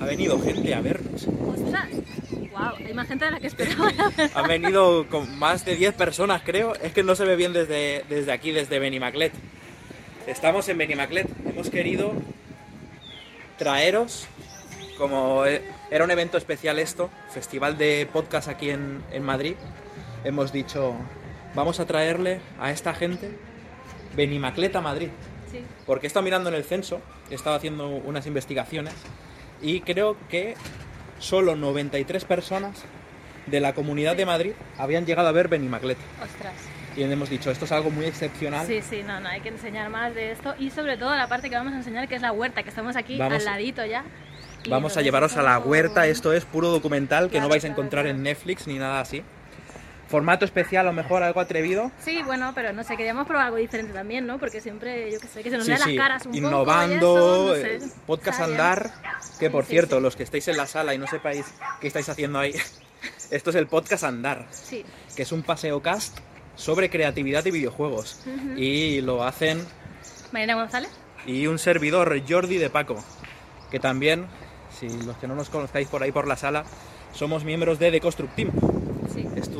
Ha venido gente a vernos. ¡Ostras! ¡Wow! Hay más gente de la que esperaba. Han venido con más de 10 personas, creo. Es que no se ve bien desde, desde aquí, desde Benimaclet. Estamos en Benimaclet. Hemos querido traeros, como e- era un evento especial esto, festival de podcast aquí en, en Madrid, hemos dicho, vamos a traerle a esta gente Benimaclet a Madrid. Sí. Porque he estado mirando en el censo, he estado haciendo unas investigaciones y creo que solo 93 personas de la comunidad de Madrid habían llegado a ver Benimaclet. ¡Ostras! Y hemos dicho, esto es algo muy excepcional. Sí, sí, no, no, hay que enseñar más de esto y sobre todo la parte que vamos a enseñar que es la huerta, que estamos aquí Vamos- al ladito ya. Vamos a llevaros a la huerta, esto es puro documental que no vais a claro, encontrar claro. en Netflix ni nada así. Formato especial, a lo mejor algo atrevido. Sí, bueno, pero no sé, queríamos probar algo diferente también, ¿no? Porque siempre, yo que sé, que se nos Sí, vean sí, las caras un innovando, poco no eh, sé. podcast andar, que por Sí, cierto, los que estáis en la sala y no sepáis qué estáis haciendo ahí, esto es el podcast andar, Sí, que es un paseo cast sobre creatividad y videojuegos. Y lo hacen Marina González. y un servidor, Jordi de Paco, que también, si los que no nos conozcáis por ahí por la sala, somos miembros de The Construct Team.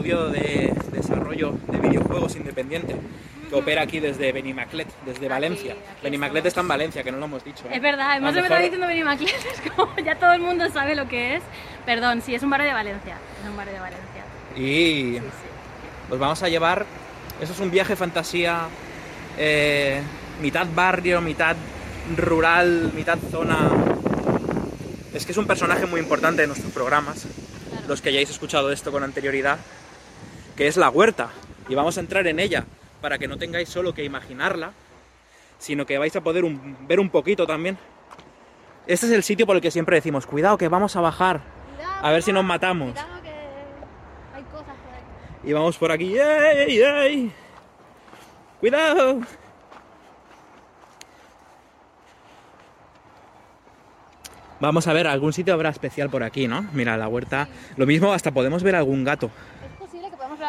Estudio de desarrollo de videojuegos independiente, que opera aquí desde Benimaclet, desde Valencia. aquí Benimaclet está en Valencia, que no lo hemos dicho. ¿eh? Es verdad, hemos empezado mejor- diciendo Benimaclet, es como ya todo el mundo sabe lo que es. Perdón, sí, es un barrio de Valencia. Es un barrio de Valencia. Y Sí, sí. os vamos a llevar, eso es un viaje fantasía, eh, mitad barrio, mitad rural, mitad zona. Es que es un personaje muy importante de nuestros programas, los que hayáis escuchado esto con anterioridad, que es la huerta. Y vamos a entrar en ella para que no tengáis solo que imaginarla, sino que vais a poder un- ver un poquito también. Este es el sitio por el que siempre decimos, cuidado que vamos a bajar, a ver si nos matamos. Cuidado que hay cosas por ahí. Y vamos por aquí. ¡Ey, ey! ¡Cuidado! Vamos a ver, algún sitio habrá especial por aquí, ¿no? Mira, la huerta. Lo mismo, hasta podemos ver algún gato.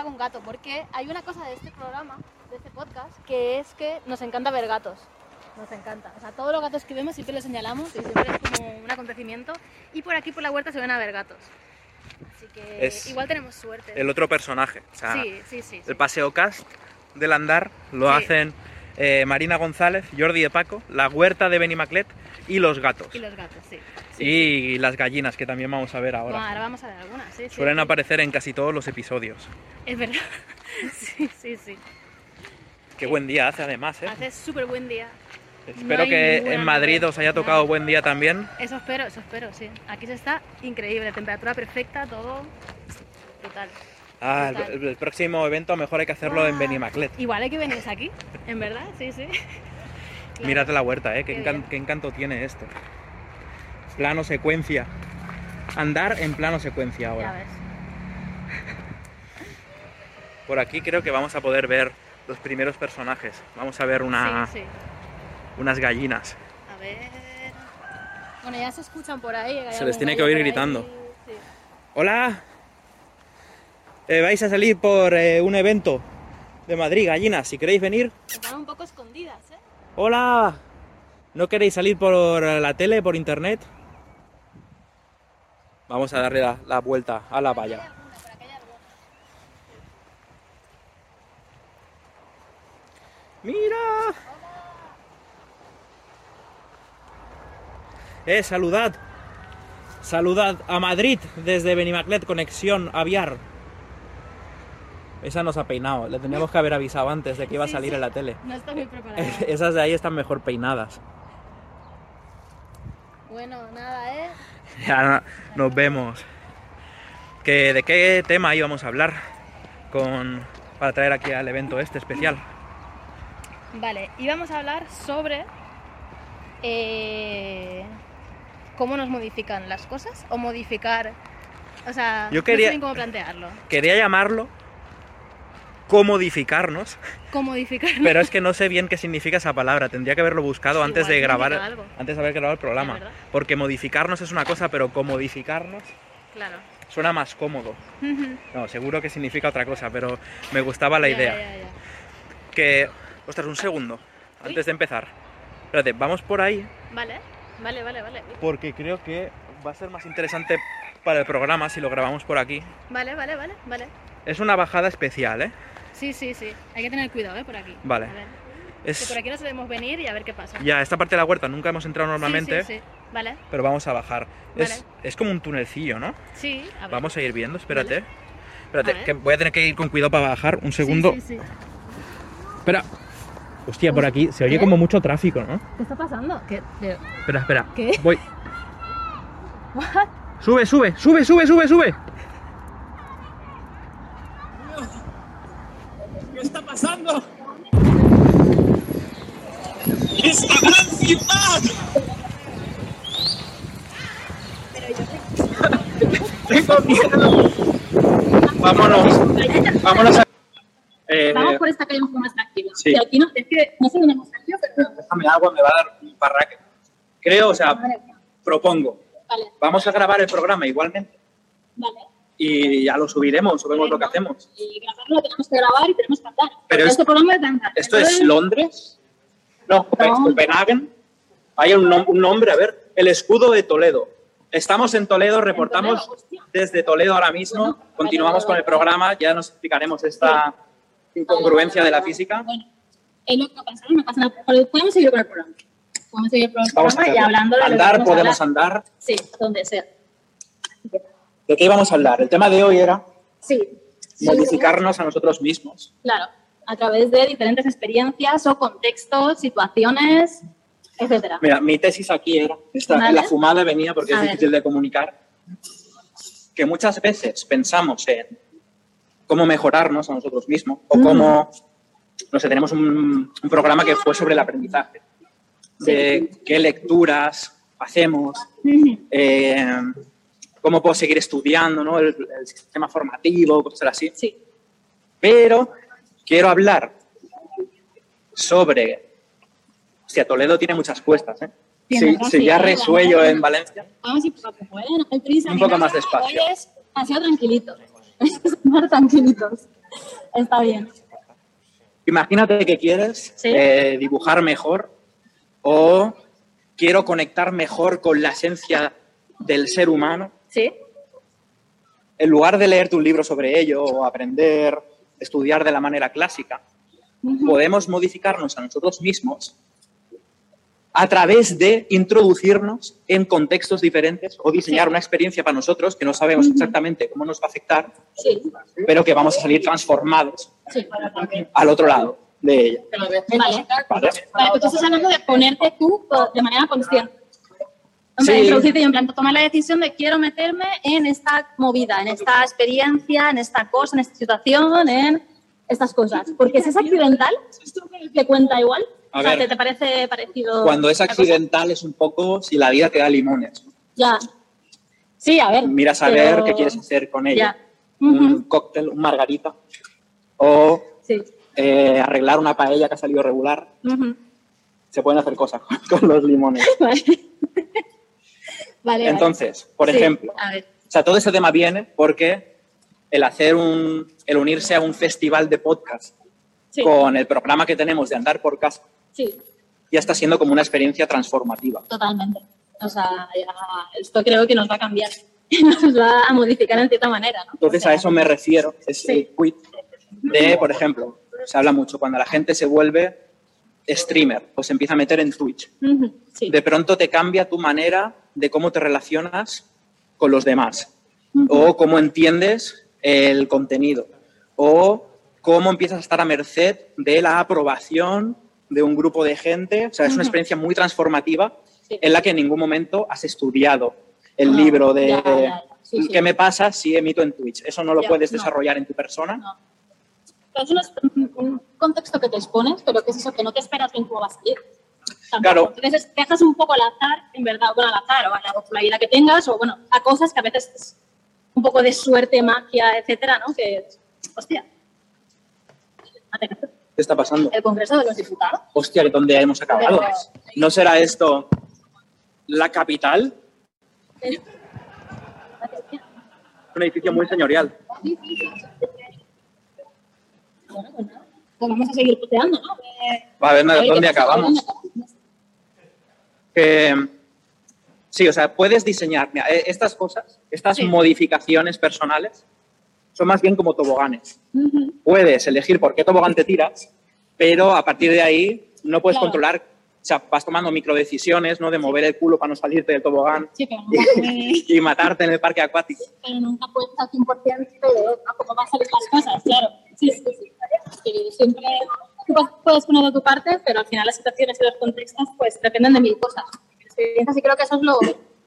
Ver algún gato, porque hay una cosa de este programa, de este podcast, que es que nos encanta ver gatos. Nos encanta. O sea, todos los gatos que vemos siempre los señalamos y siempre es como un acontecimiento. Y por aquí, por la huerta, se van a ver gatos. Así que Es igual tenemos suerte. El otro personaje. O sea, Sí, sí, sí. sí. el paseo cast del andar lo hacen eh, Marina González, Jordi de Paco, la huerta de Benimaclet y los gatos. Y los gatos, sí. Y las gallinas, que también vamos a ver Bueno, ahora. ahora vamos a ver algunas, sí. Suelen sí. aparecer en casi todos los episodios. Es verdad. sí, sí, sí. Qué buen día hace además, ¿eh? Hace súper buen día. Espero que en Madrid os haya tocado buen día también. Eso espero, eso espero, sí. Aquí se está increíble, temperatura perfecta, todo brutal. Ah, el, el próximo evento mejor hay que hacerlo en Guau. Benimaclet. Igual hay que venir aquí, en verdad, sí, sí. Claro. Mírate la huerta, ¿eh? Qué, Qué encan- bien. qué encanto tiene esto. Plano secuencia. Andar en plano secuencia Ya ahora. ves. Por aquí creo que vamos a poder ver los primeros personajes. Vamos a ver una, Sí, sí. unas gallinas. A ver. Bueno, ya se escuchan por ahí. Se les tiene que oír ahí, gritando. sí. ¡Hola! Eh, vais a salir por eh, un evento de Madrid, gallinas. Si queréis venir, Están un poco escondidas, ¿eh? ¡Hola! ¿No queréis salir por la tele, por internet? Vamos a darle la, la vuelta a la valla. ¡Mira! ¡Eh, saludad! Saludad a Madrid desde Benimaclet, conexión aviar. Esa nos ha peinado, le teníamos que haber avisado antes de que iba a Sí, salir sí. en la tele. No está muy preparada. Esas de ahí están mejor peinadas. Bueno, nada, ¿eh? Ya no- nos vemos. Que, ¿De qué tema íbamos a hablar con, para traer aquí al evento este especial? Vale, y vamos a hablar sobre eh, cómo nos modifican las cosas o modificar. O sea, Yo quería- no sé bien cómo plantearlo. Quería llamarlo comodificarnos, Comodificar. pero es que no sé bien qué significa esa palabra. Tendría que haberlo buscado Sí, antes de grabar, algo. antes de haber grabado el programa. Porque modificarnos es una cosa, pero comodificarnos Claro. suena más cómodo. No, seguro que significa otra cosa, pero me gustaba la Ya, idea. ya, ya. Que, ostras, un segundo, Uy. antes de empezar. Espérate, vamos por ahí Vale, vale, vale, vale. porque creo que va a ser más interesante para el programa si lo grabamos por aquí. Vale, vale, vale, vale. Es una bajada especial, ¿eh? Sí, sí, sí. Hay que tener cuidado, ¿eh? Por aquí. Vale. A ver. Que Es por aquí no solemos venir y a ver qué pasa. ya esta parte de la huerta nunca hemos entrado normalmente, Sí, sí, sí. Vale. pero vamos a bajar. Es, Vale. es como un tunelcillo, ¿no? Sí, a ver. Vamos a ir viendo, espérate. Vale. Espérate, A que voy a tener que ir con cuidado para bajar. Un segundo. Sí, sí, Espera. Hostia, por aquí se oye como mucho tráfico, ¿no? ¿Qué está pasando? ¿Qué? Espera, espera. ¿Qué? Voy. Sube, sube, sube, sube, sube, sube. Está pasando? ¡Esta gran ciudad! Tengo miedo. Vámonos. Vámonos a... Eh, Vamos por esta calle un poco más tranquila. Sí. Y aquí no, es que no sé dónde hemos salido, pero Déjame agua, me va a dar un parraque. Creo, o sea, propongo. vale, Vamos a grabar el programa igualmente vale. Y ya lo subiremos o vemos lo que hacemos. Y grabarlo lo tenemos que grabar y tenemos que cantar. Pero es- este programa es cantar. ¿Esto es Londres? No, No. Copenhagen. Hay un, nom- un nombre, a ver, el escudo de Toledo. Estamos en Toledo, reportamos Toledo, desde Toledo ahora mismo. Bueno, Continuamos con el programa, ya nos explicaremos esta incongruencia vale, de la física. Bueno, es lo que ha pasado, no pasa nada. Podemos seguir con el programa. Podemos seguir con el programa y hablando de andar, podemos hablar. andar. Sí, donde sea. ¿De qué íbamos a hablar? El tema de hoy era Sí. modificarnos a nosotros mismos. Claro, a través de diferentes experiencias o contextos, situaciones, etcétera. Mira, mi tesis aquí era, esta, Vale. la fumada venía porque A es ver. difícil de comunicar, que muchas veces pensamos en cómo mejorarnos a nosotros mismos o Mm. cómo, no sé, tenemos un, un programa que fue sobre el aprendizaje, de qué lecturas hacemos, eh, cómo puedo seguir estudiando, ¿no? el, el sistema formativo, cosas así. Sí. Pero quiero hablar sobre... Hostia, Toledo tiene muchas cuestas, ¿eh? Tiene Si, sí, ya resuello en Valencia. Vamos a ir poco a poco, ¿eh? No hay prisa. Un poco más despacio. Hoy es demasiado tranquilitos. Más tranquilitos. Está bien. Imagínate que quieres Sí. eh, dibujar mejor o quiero conectar mejor con la esencia del ser humano. ¿Sí? En lugar de leerte un libro sobre ello o aprender, estudiar de la manera clásica, podemos modificarnos a nosotros mismos a través de introducirnos en contextos diferentes o diseñar Sí. una experiencia para nosotros que no sabemos exactamente cómo nos va a afectar, Sí. pero que vamos a salir transformados Sí. al otro lado de ella. Vale. Vale. Vale, pues tú estás hablando de ponerte tú de manera consciente. Plan, Sí. introducirte y en plan tomar la decisión de quiero meterme en esta movida, en esta experiencia, en esta cosa, en esta situación, en estas cosas. Porque si es accidental, ¿te cuenta igual? A o sea, ver. ¿te, te parece parecido? Cuando es accidental es un poco si la vida te da limones. Ya. Sí, a ver. Miras a ver pero- qué quieres hacer con ella. Ya. Un Ujú. cóctel, un margarita. O Sí. eh, arreglar una paella que ha salido regular. Ujú. Se pueden hacer cosas con, con los limones. Vale. vale. Entonces, por Sí, ejemplo, o sea, todo ese tema viene porque el hacer un, el unirse a un festival de podcast Sí. con el programa que tenemos de andar por casa Sí, ya está siendo como una experiencia transformativa. totalmente. O sea, ya, esto creo que nos va a cambiar. Nos va a modificar en cierta manera, ¿no? Entonces O sea, a eso me refiero, es el quit de, por ejemplo, se habla mucho cuando la gente se vuelve streamer o se empieza a meter en Twitch. Sí. De pronto te cambia tu manera de cómo te relacionas con los demás o cómo entiendes el contenido o cómo empiezas a estar a merced de la aprobación de un grupo de gente. O sea, es una experiencia muy transformativa Sí. en la que en ningún momento has estudiado el libro de ya, ya, ya. Sí, sí. qué me pasa si emito en Twitch. Eso no lo puedes no. desarrollar en tu persona. No. Es un, un contexto que te expones, pero que es eso que no te esperas bien cómo va a salir. Tampoco. Claro. Entonces dejas un poco al azar, en verdad, bueno, al azar o a la popularidad que tengas, o bueno, a cosas que a veces es un poco de suerte, magia, etcétera, ¿no? Que, hostia. ¿Qué está pasando? El Congreso de los Diputados. Hostia, ¿dónde hemos acabado? Pero- ¿No será esto la capital? Un edificio muy señorial. Bueno, pues nada. Pues vamos a seguir puteando, ¿no? Eh, Va a ver a ver dónde acabamos. que sí, o sea, puedes diseñar mira, eh, estas cosas, estas Sí. modificaciones personales, son más bien como toboganes. Puedes elegir por qué tobogán te tiras, pero a partir de ahí no puedes Claro. controlar, o sea, vas tomando microdecisiones, ¿no? De mover el culo para no salirte del tobogán Sí, y matarte en el parque acuático. pero nunca puedes al 100% de cómo van a salir las cosas, claro. Sí, sí, sí. Que siempre tú puedes poner de tu parte, pero al final las situaciones y los contextos pues dependen de mil cosas. Y creo que eso es lo,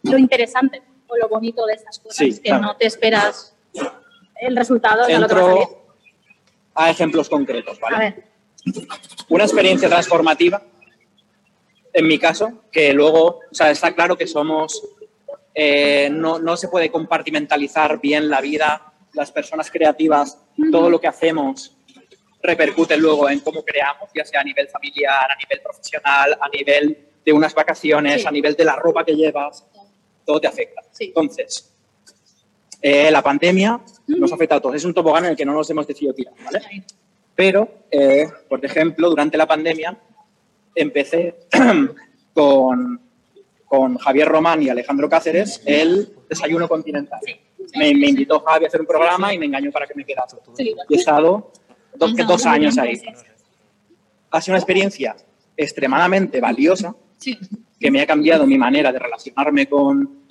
lo interesante o lo bonito de estas cosas, Sí, que claro. no te esperas el resultado de lo que va a salir. A ejemplos concretos, ¿vale? A ver, una experiencia transformativa, en mi caso, que luego, o sea, está claro que somos, eh, no, no se puede compartimentalizar bien la vida, las personas creativas, todo lo que hacemos repercute luego en cómo creamos, ya sea a nivel familiar, a nivel profesional, a nivel de unas vacaciones, Sí. a nivel de la ropa que llevas, todo te afecta. Sí. Entonces, eh, la pandemia nos afecta a todos. Es un tobogán en el que no nos hemos decidido tirar, ¿vale? Pero, eh, por ejemplo, durante la pandemia empecé con, con Javier Román y Alejandro Cáceres el desayuno continental. Me, me invitó Javi a hacer un programa y me engañó para que me quedase. sí. Y he estado do- que dos años ahí. Ha sido una experiencia extremadamente valiosa sí, que me ha cambiado mi manera de relacionarme con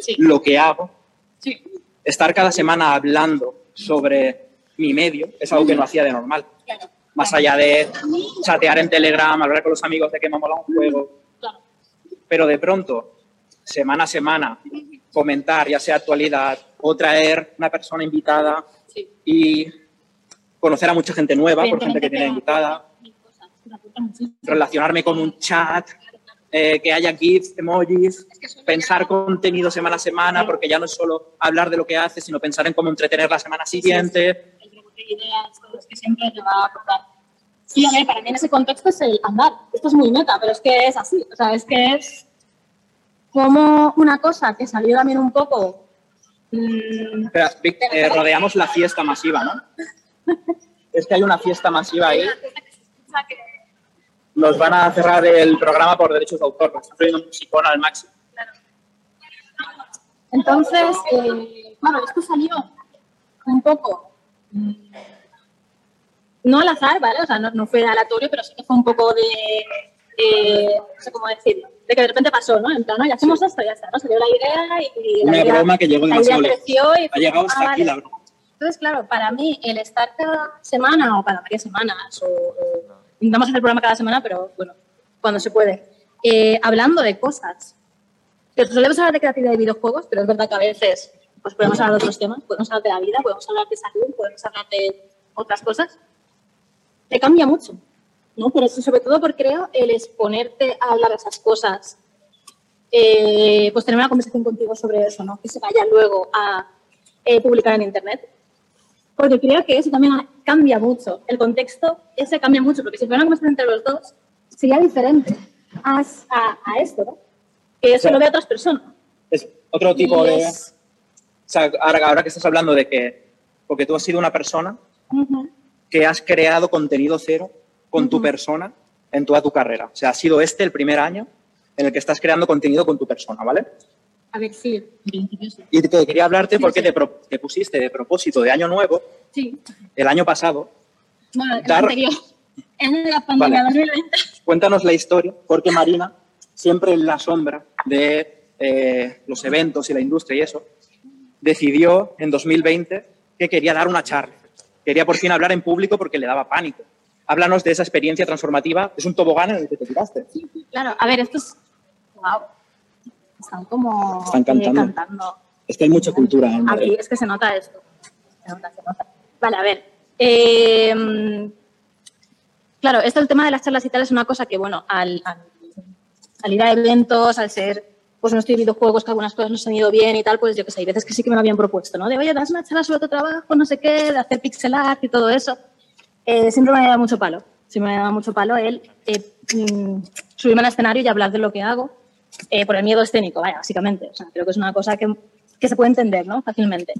sí, lo que hago. sí. Estar cada semana hablando sobre mi medio es algo que no hacía de normal. Claro, Más allá de chatear en Telegram, hablar con los amigos de que me mola un juego. claro. Pero de pronto, semana a semana, comentar, ya sea actualidad, o traer una persona invitada y conocer a mucha gente nueva, por gente que tiene invitada, relacionarme con un chat, eh, que haya GIFs, emojis, pensar contenido semana a semana, porque ya no es solo hablar de lo que haces, sino pensar en cómo entretener la semana siguiente. el rebote de ideas, todo es que siempre te va a aportar. Sí, a ver, para mí en ese contexto es el andar. Esto es muy meta, pero es que es así. O sea, es que es como una cosa que salió también un poco. mm, Espera, Vic, eh, rodeamos la fiesta masiva, ¿no? Es que hay una fiesta masiva ahí. Nos van a cerrar el programa por derechos de autor, porque están poniendo musicón al máximo. Entonces, eh, claro, esto salió un poco, mm, no al azar, ¿vale? O sea, no, no fue aleatorio, pero sí que fue un poco de, eh, no sé cómo decirlo, de que de repente pasó, ¿no? En plan, ¿no? ya hacemos esto, ya está, ¿no? Salió la idea y la Una idea, broma que llegó la demasiado idea lejos. creció y Ha llegado ah, hasta aquí vale. la broma. Entonces, claro, para mí el estar cada semana o cada varias semanas, o, o- intentamos hacer el programa cada semana, pero bueno, cuando se puede, eh, hablando de cosas, que solemos hablar de creatividad de videojuegos, pero es verdad que a veces pues podemos hablar de otros temas, podemos hablar de la vida, podemos hablar de salud, podemos hablar de otras cosas, te cambia mucho, ¿no? Pero eso, sobre todo porque creo el exponerte a hablar de esas cosas, eh, pues tener una conversación contigo sobre eso, ¿no? Que se vaya luego a eh, publicar en Internet. Porque creo que eso también cambia mucho. El contexto ese cambia mucho, porque si fuera una conversación entre los dos, sería diferente a, a, a esto, ¿no? Que eso Claro. lo ve otras personas. Es otro tipo Y de... es- O sea, ahora, ahora que estás hablando de que... Porque tú has sido una persona Ujú. que has creado contenido cero con tu Ujú. persona en toda tu carrera. O sea, ha sido este el primer año en el que estás creando contenido con tu persona, ¿vale? A ver, sí, sí. Y te quería hablarte Sí, porque sí. Te, pro- te pusiste de propósito de año nuevo, Sí. el año pasado. Bueno, el Dar- anterior. En la pandemia Vale. 2020. Cuéntanos la historia, porque Marina, siempre en la sombra de eh, los eventos y la industria y eso, decidió en 2020 que quería dar una charla. Quería por fin hablar en público porque le daba pánico. Háblanos de esa experiencia transformativa. Es un tobogán en el que te tiraste. Claro, a ver, esto es Wow. Están como Están eh, cantando. Es que hay mucha cultura en Aquí Madrid. es que se nota esto. Se nota, se nota. Vale, a ver. Eh, claro, esto el tema de las charlas y tal es una cosa que, bueno, al, al, al ir a eventos, al ser, pues no estoy en videojuegos, que algunas cosas no se han ido bien y tal, pues yo que sé, hay veces que sí que me lo habían propuesto, ¿no? De, oye, das una charla sobre tu trabajo, no sé qué, de hacer pixel art y todo eso. Eh, siempre me ha dado mucho palo. Siempre me ha dado mucho palo el eh, mm, subirme al escenario y hablar de lo que hago eh, por el miedo escénico, vaya, básicamente. O sea, creo que es una cosa que, que se puede entender, ¿no? Fácilmente.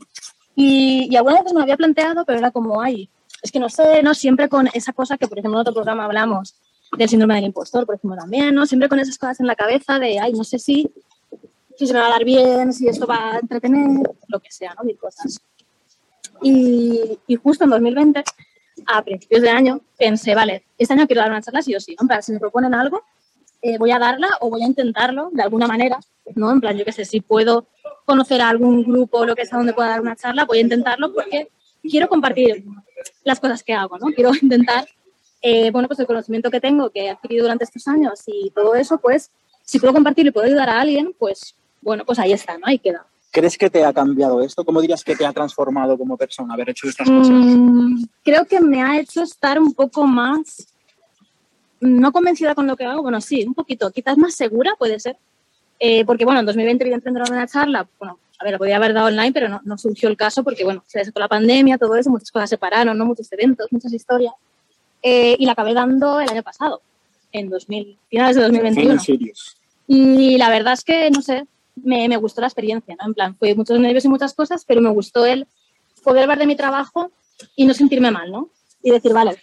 Y, y algunas veces me lo había planteado, pero era como, ay, es que no sé, ¿no? Siempre con esa cosa que, por ejemplo, en otro programa hablamos del síndrome del impostor, por ejemplo, también, ¿no? Siempre con esas cosas en la cabeza de, ay, no sé si, si se me va a dar bien, si esto va a entretener, lo que sea, ¿no? Mil cosas. Y, y justo en 2020, a principios de año, pensé, vale, este año quiero dar una charla sí o sí. En plan, si me proponen algo, eh, voy a darla o voy a intentarlo de alguna manera, ¿no? En plan, yo qué sé, si puedo conocer a algún grupo o lo que sea donde pueda dar una charla, voy a intentarlo porque quiero compartir las cosas que hago, ¿no? Quiero intentar, eh, bueno, pues el conocimiento que tengo, que he adquirido durante estos años y todo eso, pues, si puedo compartirlo y puedo ayudar a alguien, pues, bueno, pues ahí está, ¿no? Ahí queda. ¿Crees que te ha cambiado esto? ¿Cómo dirías que te ha transformado como persona haber hecho estas cosas? Mm, creo que me ha hecho estar un poco más, no convencida con lo que hago, bueno, sí, un poquito, quizás más segura puede ser, Eh, porque bueno, en 2020 evidentemente no una charla, bueno, a ver, la podía haber dado online, pero no, no surgió el caso porque bueno, se desató la pandemia, todo eso, muchas cosas se pararon, ¿no? muchos eventos, muchas historias, Eh, y la acabé dando el año pasado, en 2000, finales de 2021. En serios. Y la verdad es que, no sé, me, me gustó la experiencia, ¿no? En plan, fue muchos nervios y muchas cosas, pero me gustó el poder ver de mi trabajo y no sentirme mal, ¿no? Y decir, vale,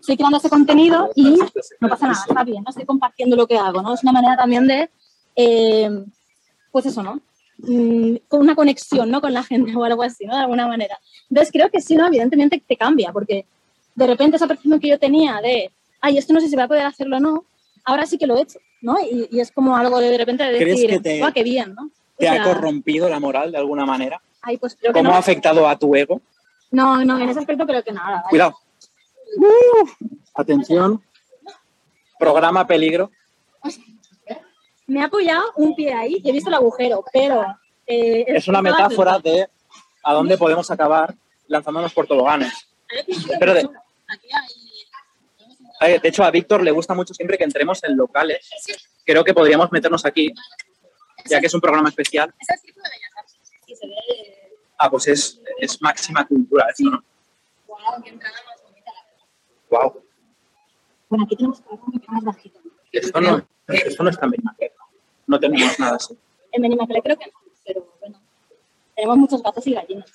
estoy creando este contenido y no pasa nada, está bien, no estoy compartiendo lo que hago, ¿no? Es una manera también de, eh, pues eso, ¿no? Mm, con una conexión, ¿no? Con la gente o algo así, ¿no? De alguna manera. Entonces creo que sí, ¿no? Evidentemente te cambia, porque de repente esa percepción que yo tenía de, ay, esto no sé si voy a poder hacerlo o no, ahora sí que lo he hecho, ¿no? Y, y es como algo de, de repente de ¿Crees decir, que te- "Guau, qué bien, ¿no? O ¿Te ha corrompido la moral de alguna manera? ay, pues creo que ¿Cómo no. ha afectado a tu ego? No, no, en ese aspecto creo que nada. Cuidado. Uh, atención. Programa peligro. Me ha apoyado un pie ahí y he visto el agujero, pero... eh, Es una metáfora de a dónde podemos acabar lanzándonos por toboganes. Pero de, de hecho, a Víctor le gusta mucho siempre que entremos en locales. Creo que podríamos meternos aquí, ya que es un programa especial. Ah, pues es, es máxima cultura esto, ¿no? Guau, qué entrada más bonita, la verdad. Wow. Bueno, aquí tenemos que ver un poquito más bajito. Esto no, esto no está en Benimaclet, ¿no? Tenemos nada así. En Benimaclet creo que no, pero bueno. Tenemos muchos gatos y gallinas.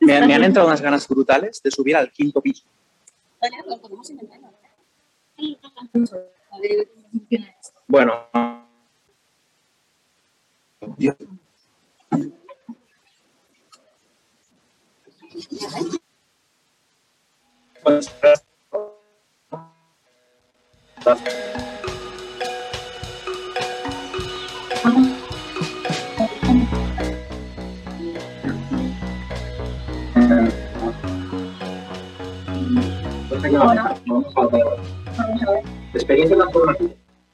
Me, me han entrado unas ganas brutales de subir al quinto piso. Vale, lo podemos intentar, ¿no? A ver cómo funciona esto. Bueno. Dios.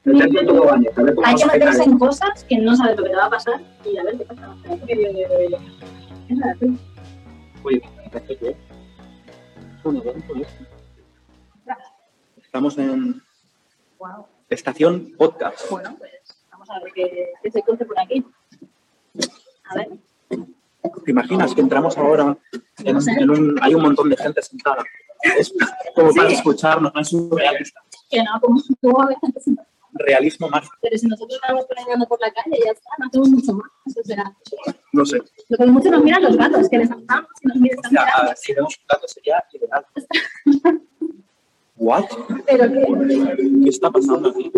Experiencia en toboganes, a ver cómo Hay que meterse en cosas que no sabes lo que te va a pasar y a ver qué pasa. Es raro. Oye, ¿esto qué Estamos en Wow. estación podcast. Bueno, pues vamos a ver qué, qué se cruce por aquí. A ver. ¿Te imaginas que entramos ahora en, en un... Hay un montón de gente sentada. Es como para escucharnos, no es surrealista. Que no, como, como a ver antes. Realismo más, Pero si nosotros vamos caminando por la calle, ya está, no hacemos mucho más. Eso será. No sé. Lo que mucho nos miran los gatos, que les saludamos y nos miran. Ah, si vemos un gato sería ilegal. ¿What? Pero que. ¿Qué está pasando aquí?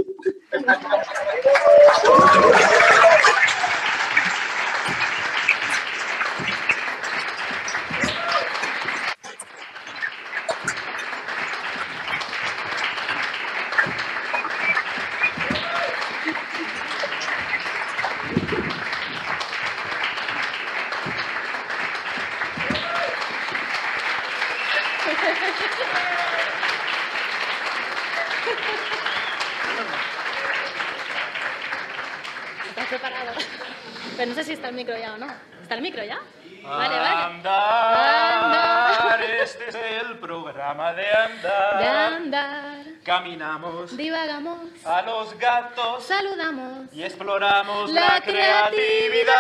Y exploramos La la, creatividad.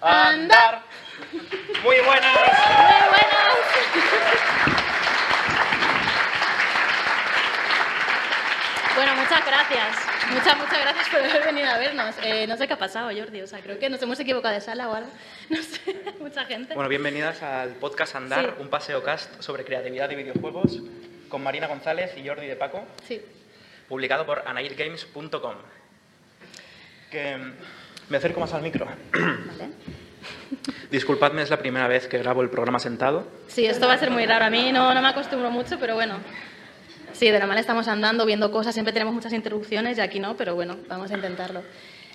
Andar. Muy buenas. Muy buenas. Bueno, muchas gracias. Muchas, muchas gracias por haber venido a vernos. Eh, no sé qué ha pasado, Jordi. O sea, creo que nos hemos equivocado de sala o algo. No sé, mucha gente. Bueno, bienvenidas al podcast Andar, Sí. un paseo cast sobre creatividad y videojuegos con Marina González y Jordi de Paco, Sí. publicado por anaidgames.com. Que mm, me acerco más al micro. Vale. Disculpadme, es la primera vez que grabo el programa sentado. Sí, esto va a ser muy raro. A mí no, no me acostumbro mucho, pero bueno. Sí, de normal estamos andando, viendo cosas, siempre tenemos muchas interrupciones y aquí no, pero bueno, vamos a intentarlo.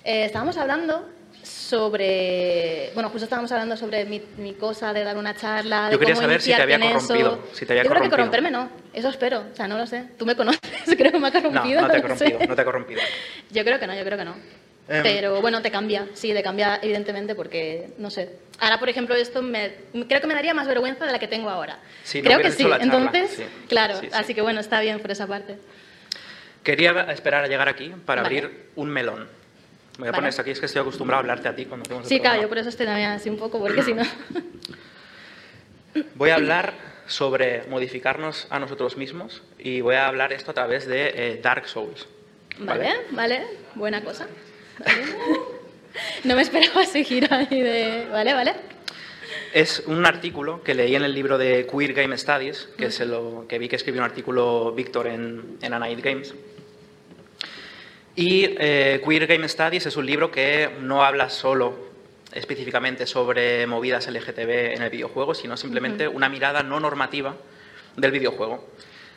Eh, estábamos hablando sobre. Bueno, justo estábamos hablando sobre mi, mi cosa de dar una charla. Yo de quería cómo saber si te había corrompido, si te había Yo creo que corromperme no, eso espero. O sea, no lo sé. Tú me conoces, creo que me ha No, corrompido. no te ha corrompido, no te ha corrompido. Yo creo que no, yo creo que no. Em. Pero bueno, te cambia, sí, te cambia evidentemente porque, no sé. Ahora, por ejemplo, esto me, creo que me daría más vergüenza de la que tengo ahora. Sí, no creo que sí, entonces, sí. claro, Sí, sí. así que bueno, está bien por esa parte. Quería esperar a llegar aquí para Vale. abrir un melón. Me voy a Vale. poner esto aquí, es que estoy acostumbrado a hablarte a ti cuando tenemos el Sí, claro, yo por eso estoy también así un poco, porque si no... Voy a hablar sobre modificarnos a nosotros mismos y voy a hablar esto a través de eh, Dark Souls. Vale, vale, buena cosa. No me esperaba ese giro ahí de... Vale, vale. Es un artículo que leí en el libro de Queer Game Studies, que, es lo que vi que escribió un artículo Víctor en, en Anaid Games. Y eh, Queer Game Studies es un libro que no habla solo específicamente sobre movidas LGTB en el videojuego, sino simplemente una mirada no normativa del videojuego.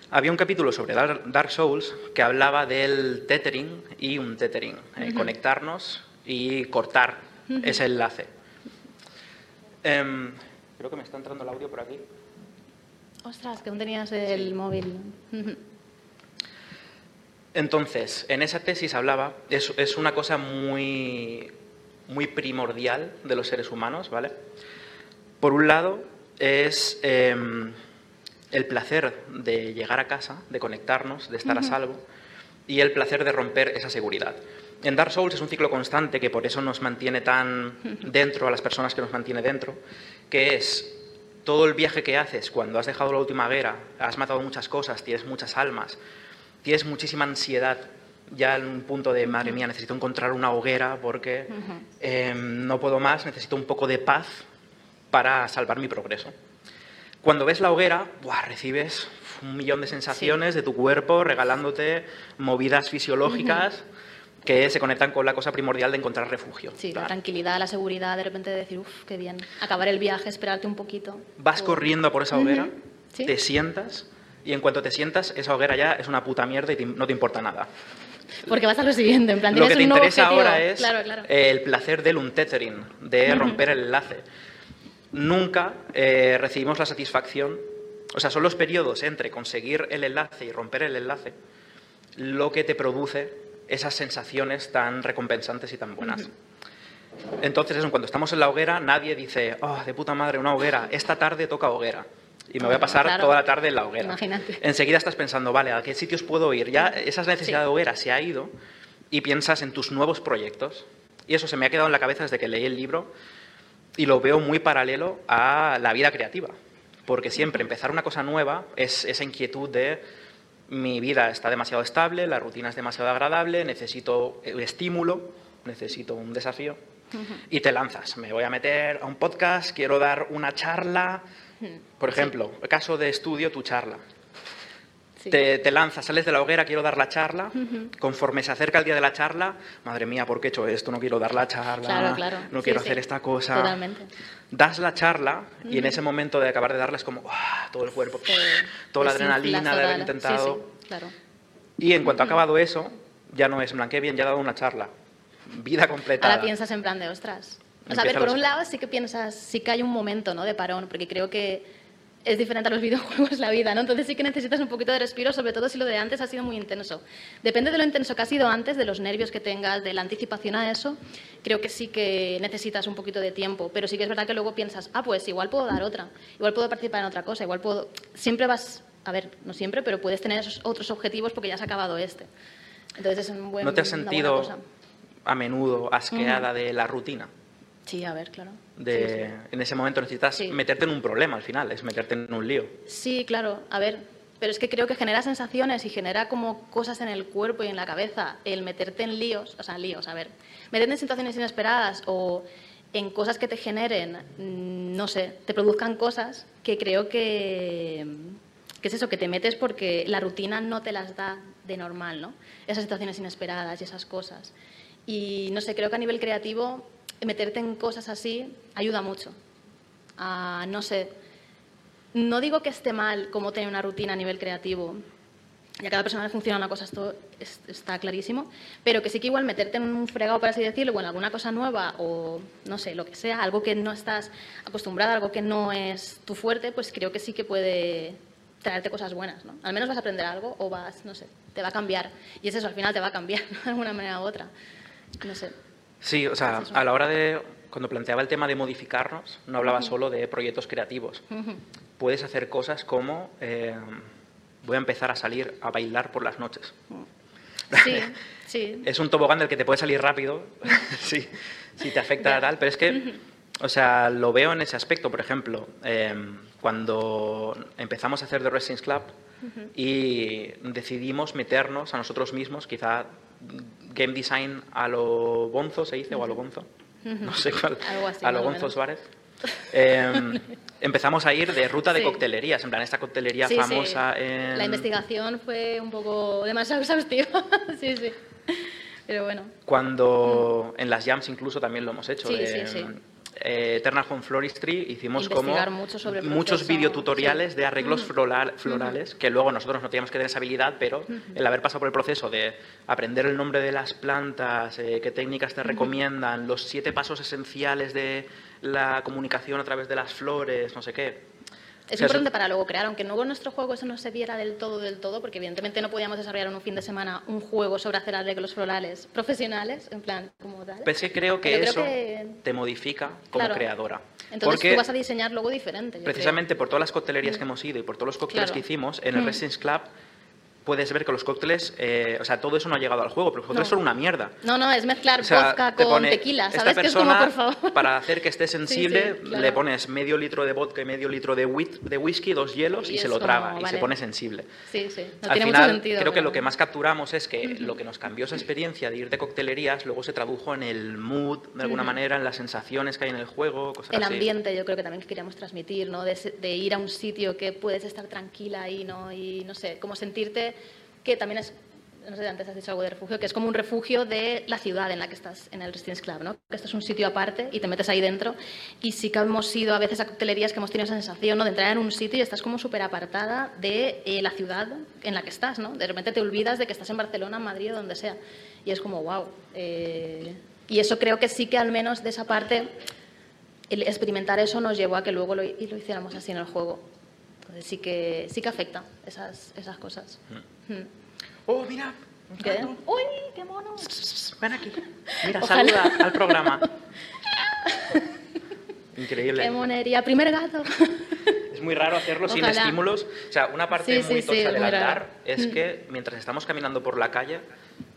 Había un capítulo sobre Dar- Dark Souls que hablaba del tethering y un tethering, eh, conectarnos y cortar ese enlace. Em, creo que me está entrando el audio por aquí. Ostras, que aún tenías el móvil. Entonces, en esa tesis hablaba, es, es una cosa muy, muy primordial de los seres humanos, ¿vale? Por un lado, es em, el placer de llegar a casa, de conectarnos, de estar a salvo, y el placer de romper esa seguridad. En Dark Souls es un ciclo constante que por eso nos mantiene tan dentro, a las personas que nos mantiene dentro, que es todo el viaje que haces cuando has dejado la última guerra, has matado muchas cosas, tienes muchas almas, tienes muchísima ansiedad, ya en un punto de, madre mía, necesito encontrar una hoguera porque eh, no puedo más, necesito un poco de paz para salvar mi progreso. Cuando ves la hoguera, ¡buah! recibes un millón de sensaciones de tu cuerpo regalándote movidas fisiológicas que se conectan con la cosa primordial de encontrar refugio. Sí, la Claro. tranquilidad, la seguridad, de repente decir, uff, qué bien. Acabar el viaje, esperarte un poquito. Vas O- corriendo por esa hoguera, Sí. te sientas y en cuanto te sientas, esa hoguera ya es una puta mierda y te- no te importa nada. Porque vas a lo siguiente, en plan, Lo que te interesa objetivo. ahora es Claro, claro. el placer del untethering, de romper el enlace. Nunca eh, recibimos la satisfacción, o sea, son los periodos entre conseguir el enlace y romper el enlace lo que te produce esas sensaciones tan recompensantes y tan buenas. Entonces, cuando estamos en la hoguera, nadie dice, oh, de puta madre, una hoguera, esta tarde toca hoguera. Y me voy a pasar Claro. toda la tarde en la hoguera. Imagínate. Enseguida estás pensando, vale, ¿a qué sitios puedo ir? Ya esa necesidad Sí. de hoguera se ha ido y piensas en tus nuevos proyectos. Y eso se me ha quedado en la cabeza desde que leí el libro y lo veo muy paralelo a la vida creativa. Porque siempre empezar una cosa nueva es esa inquietud de mi vida está demasiado estable, la rutina es demasiado agradable, necesito un estímulo, necesito un desafío. Y te lanzas. Me voy a meter a un podcast, quiero dar una charla. Por ejemplo, caso de estudio, tu charla. Sí. Te, te lanzas, sales de la hoguera, quiero dar la charla. Conforme se acerca el día de la charla, madre mía, ¿por qué he hecho esto? No quiero dar la charla. Claro, claro. No Sí, quiero sí. hacer esta cosa. Totalmente. Das la charla y en ese momento de acabar de darla es como ¡ah! todo el cuerpo, toda la adrenalina de haber intentado. Sí, sí, claro. Y en cuanto ha acabado eso, ya no es, en plan, qué bien, ya he dado una charla. Vida completa. Ahora piensas en plan de ostras. O sea, a ver, por un lado sí que piensas, sí que hay un momento ¿no? de parón, porque creo que es diferente a los videojuegos la vida, ¿no? Entonces sí que necesitas un poquito de respiro, sobre todo si lo de antes ha sido muy intenso. Depende de lo intenso que ha sido antes, de los nervios que tengas, de la anticipación a eso, creo que sí que necesitas un poquito de tiempo, pero sí que es verdad que luego piensas, ah, pues igual puedo dar otra, igual puedo participar en otra cosa, igual puedo... Siempre vas, a ver, no siempre, pero puedes tener esos otros objetivos porque ya has acabado este. Entonces es un buen... ¿No te has sentido a menudo asqueada de la rutina? Sí, a ver, claro. De, Sí, sí. En ese momento necesitas Sí. meterte en un problema al final, es meterte en un lío. Sí, claro, a ver, pero es que creo que genera sensaciones y genera como cosas en el cuerpo y en la cabeza el meterte en líos, o sea, líos, a ver, meterte en situaciones inesperadas o en cosas que te generen, mm, no sé, te produzcan cosas que creo que, que es eso, que te metes porque la rutina no te las da de normal, ¿no? Esas situaciones inesperadas y esas cosas. Y no sé, creo que a nivel creativo meterte en cosas así ayuda mucho. A, no sé, no digo que esté mal como tener una rutina a nivel creativo, y a cada persona le funciona una cosa, esto es- está clarísimo, pero que sí que igual meterte en un fregado, por así decirlo, o alguna cosa nueva, o no sé, lo que sea, algo que no estás acostumbrada, algo que no es tu fuerte, pues creo que sí que puede traerte cosas buenas, ¿no? Al menos vas a aprender algo o vas, no sé, te va a cambiar. Y es eso, al final te va a cambiar de alguna manera u otra. No sé. Sí, o sea, a la hora de, cuando planteaba el tema de modificarnos, no hablaba solo de proyectos creativos. Puedes hacer cosas como, eh, voy a empezar a salir a bailar por las noches. Sí, sí. Es un tobogán del que te puede salir rápido, si, si te afecta Ya. tal, pero es que, o sea, lo veo en ese aspecto. Por ejemplo, eh, cuando empezamos a hacer The Resistance Club y decidimos meternos a nosotros mismos, quizá game design a lo bonzo, se dice, o a lo bonzo, no sé cuál, Algo así, a lo bonzo. Suárez. Eh, empezamos a ir de ruta de Sí. coctelerías, en plan, esta coctelería Sí, sí. famosa en... La investigación fue un poco demasiado exhaustiva. sí, sí. Pero bueno. Cuando en las jams incluso también lo hemos hecho. Sí, de, sí, sí. Eh, Eternal Home Floristry hicimos como mucho sobre muchos videotutoriales sí. de arreglos floral- florales que luego nosotros no teníamos que tener esa habilidad, pero el haber pasado por el proceso de aprender el nombre de las plantas, eh, qué técnicas te recomiendan, los siete pasos esenciales de la comunicación a través de las flores, no sé qué. Es O sea, importante para luego crear, aunque luego en nuestro juego eso no se viera del todo, del todo, porque evidentemente no podíamos desarrollar en un fin de semana un juego sobre hacer arreglos florales profesionales, en plan, como tal. Pero es que creo que Pero creo eso que- te modifica como Claro. creadora. Entonces Porque- tú vas a diseñar luego diferente. yo creo. Precisamente por todas las coctelerías que hemos ido y por todos los cócteles Claro. que hicimos, en el Mm. Residence Club puedes ver que los cócteles, eh, o sea, todo eso no ha llegado al juego, pero los cócteles No. son una mierda. No, no, es mezclar O sea, vodka te con tequila, esta ¿sabes? Que es como, persona, por favor. para hacer que esté sensible, sí, claro. le pones medio litro de vodka y medio litro de, whi- de whisky, dos hielos y, Y se lo como, traga y se pone sensible. Sí, sí. No Al tiene final, mucho sentido. creo que lo que más capturamos es que lo que nos cambió esa experiencia de ir de coctelerías luego se tradujo en el mood, de alguna manera, en las sensaciones que hay en el juego, cosas el así. ambiente yo creo que también que queríamos transmitir, ¿no? De, de ir a un sitio que puedes estar tranquila ahí, ¿no? Y no sé, como sentirte que también es, no sé, antes has dicho algo de refugio, que es como un refugio de la ciudad en la que estás, en el Resistance Club, ¿no? Que esto es un sitio aparte y te metes ahí dentro. Y sí que hemos ido a veces a coctelerías que hemos tenido esa sensación, ¿no? De entrar en un sitio y estás como súper apartada de eh, la ciudad en la que estás, ¿no? De repente te olvidas de que estás en Barcelona, Madrid o donde sea. Y es como, wow. y eso creo que sí que al menos de esa parte el experimentar eso nos llevó a que luego lo, y lo hiciéramos así en el juego. Entonces sí que, sí que afecta esas, esas cosas. Mm. Oh, mira, un ¿Qué? gato. ¡Uy, qué mono! Ven aquí. Mira, Ojalá. saluda al programa. Increíble. ¡Qué monería! ¡Primer gato! Es muy raro hacerlo sin estímulos. O sea, una parte Sí, muy sí, tocha sí, es del es que mientras estamos caminando por la calle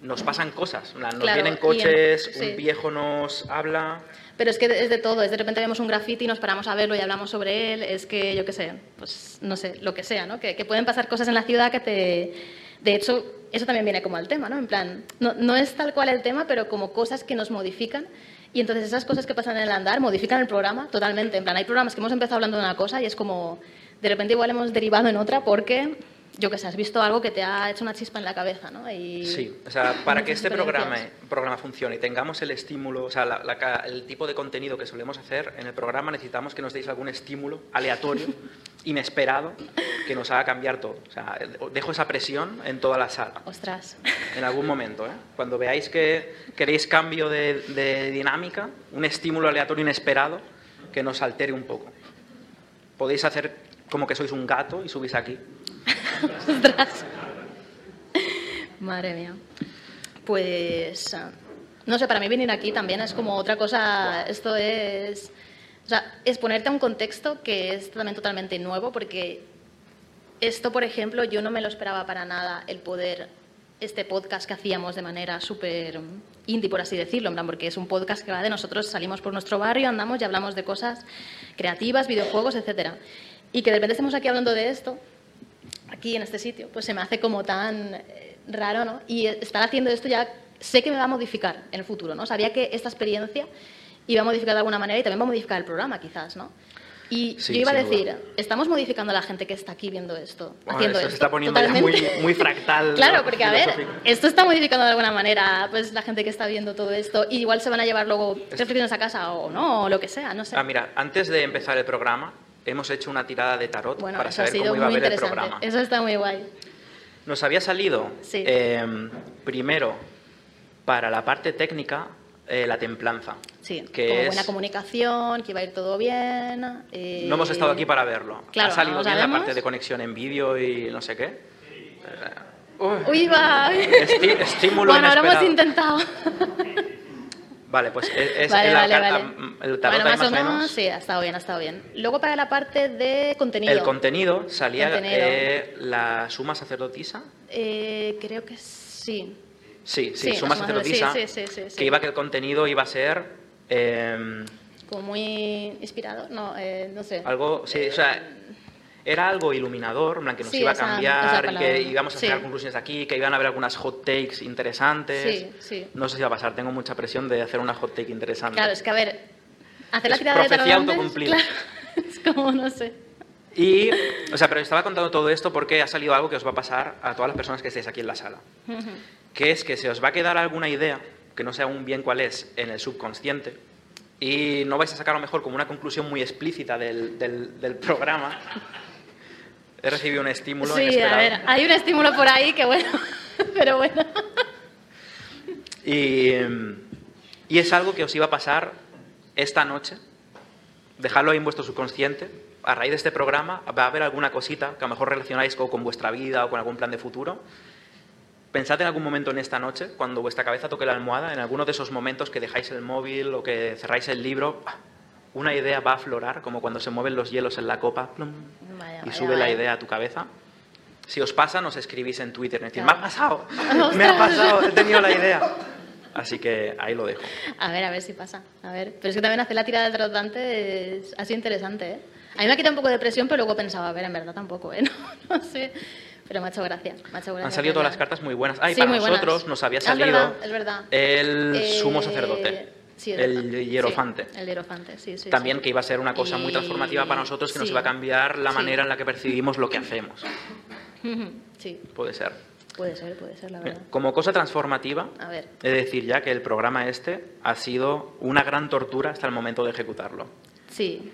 nos pasan cosas. Nos Claro, vienen en- coches, sí. un viejo nos habla. Pero es que es de todo, es de repente vemos un graffiti y nos paramos a verlo y hablamos sobre él, es que yo qué sé, pues no sé, lo que sea, ¿no? Que, que pueden pasar cosas en la ciudad que te... De hecho, eso también viene como al tema, ¿no? En plan, no, no es tal cual el tema, pero como cosas que nos modifican y entonces esas cosas que pasan en el andar modifican el programa totalmente. En plan, hay programas que hemos empezado hablando de una cosa y es como, de repente igual hemos derivado en otra porque, yo qué sé, has visto algo que te ha hecho una chispa en la cabeza, ¿no? Y Sí, o sea, para que este programa, experiencias. programa funcione y tengamos el estímulo, o sea, la- la ca- el tipo de contenido que solemos hacer en el programa, necesitamos que nos deis algún estímulo aleatorio, inesperado, que nos haga cambiar todo. O sea, dejo esa presión en toda la sala. Ostras. En algún momento, ¿eh? Cuando veáis que queréis cambio de, de dinámica, un estímulo aleatorio inesperado que nos altere un poco. Podéis hacer como que sois un gato y subís aquí. Ostras. Madre mía. Pues, ah, no sé, para mí venir aquí también es como otra cosa, esto es, o sea, es ponerte a un contexto que es también totalmente nuevo, porque esto, por ejemplo, yo no me lo esperaba para nada, el poder, este podcast que hacíamos de manera súper indie, por así decirlo, porque es un podcast que va de nosotros, salimos por nuestro barrio, andamos y hablamos de cosas creativas, videojuegos, etcétera. Y que de repente estemos aquí hablando de esto, aquí en este sitio, pues se me hace como tan eh, raro, ¿no? Y estar haciendo esto ya sé que me va a modificar en el futuro, ¿no? Sabía que esta experiencia iba a modificar de alguna manera y también va a modificar el programa, quizás, ¿no? Y Sí, yo iba a sin duda. decir, estamos modificando a la gente que está aquí viendo esto, Bueno, haciendo esto. se está poniendo ya muy, muy fractal. Claro, ¿no? porque a ver, esto está modificando de alguna manera, pues la gente que está viendo todo esto, y igual se van a llevar luego reflexiones a casa o no, o lo que sea, no sé. Ah, mira, antes de empezar el programa, hemos hecho una tirada de tarot bueno, para saber sido cómo iba a ver el programa. Eso está muy guay. Nos había salido Sí. eh, primero para la parte técnica eh, la templanza. Sí, que como es- buena comunicación, que iba a ir todo bien. eh, No hemos estado aquí para verlo. claro, ha salido lo bien la parte de conexión en vídeo y no sé qué. Uy, Uy, va. esti- estímulo bueno, ahora hemos intentado. Vale, pues es, es vale, la vale, carta- vale. el tarot bueno, más o menos. menos, sí, ha estado bien, ha estado bien. Luego para la parte de contenido. El contenido salía Contenido. eh, la suma sacerdotisa. Eh, creo que sí. Sí, sí, Sí, suma la sacerdotisa. sí, sí, sí, sí, sí. Que iba que el contenido iba a ser eh, Como muy inspirado. No, eh, no sé. algo, sí, o sea, era algo iluminador, en plan que nos Sí, iba a esa- esa cambiar y palabra. que íbamos a sacar Sí. conclusiones aquí, que iban a haber algunas hot takes interesantes. Sí, sí. No sé si va a pasar, tengo mucha presión de hacer una hot take interesante. Claro, es que a ver, hacer la Es tirada de profecía antes, autocumplida. Claro, es como, no sé. Y, o sea, pero estaba contando todo esto porque ha salido algo que os va a pasar a todas las personas que estéis aquí en la sala. Que es que se os va a quedar alguna idea, que no sé aún bien cuál es, en el subconsciente. Y no vais a sacar a lo mejor como una conclusión muy explícita del, del- del programa. He recibido un estímulo Sí, a inesperado. ver, hay un estímulo por ahí que bueno, pero bueno. Y, y es algo que os iba a pasar esta noche. Dejadlo ahí en vuestro subconsciente. A raíz de este programa va a haber alguna cosita que a lo mejor relacionáis con, con vuestra vida o con algún plan de futuro. Pensad en algún momento en esta noche, cuando vuestra cabeza toque la almohada, en alguno de esos momentos que dejáis el móvil o que cerráis el libro, una idea va a aflorar, como cuando se mueven los hielos en la copa, plum, Vaya, y vaya, sube la idea a tu cabeza. Si os pasa, nos escribís en Twitter, decir, Claro. me ha pasado, me ha pasado, he tenido la idea. Así que ahí lo dejo. A ver, a ver si pasa. A ver, pero es que también hacer la tirada del tarot antes ha sido interesante, ¿eh? A mí me ha quitado un poco de presión, pero luego pensaba, a ver, en verdad tampoco, ¿eh? No, no sé. Pero me ha hecho gracia. Me ha hecho gracia Han salido todas las cartas muy buenas. Ah, y Sí, para buenas. nosotros nos había Ah, es salido verdad, es verdad. el Eh, sumo sacerdote, sí, el hierofante. Sí, el hierofante, sí, sí. También sí. que iba a ser una cosa muy Y- transformativa para nosotros que nos iba a cambiar la manera en la que percibimos lo que hacemos. Sí, Puede ser. puede ser, puede ser, la Bien, verdad. Como cosa transformativa, A ver. he de decir ya que el programa este ha sido una gran tortura hasta el momento de ejecutarlo. Sí.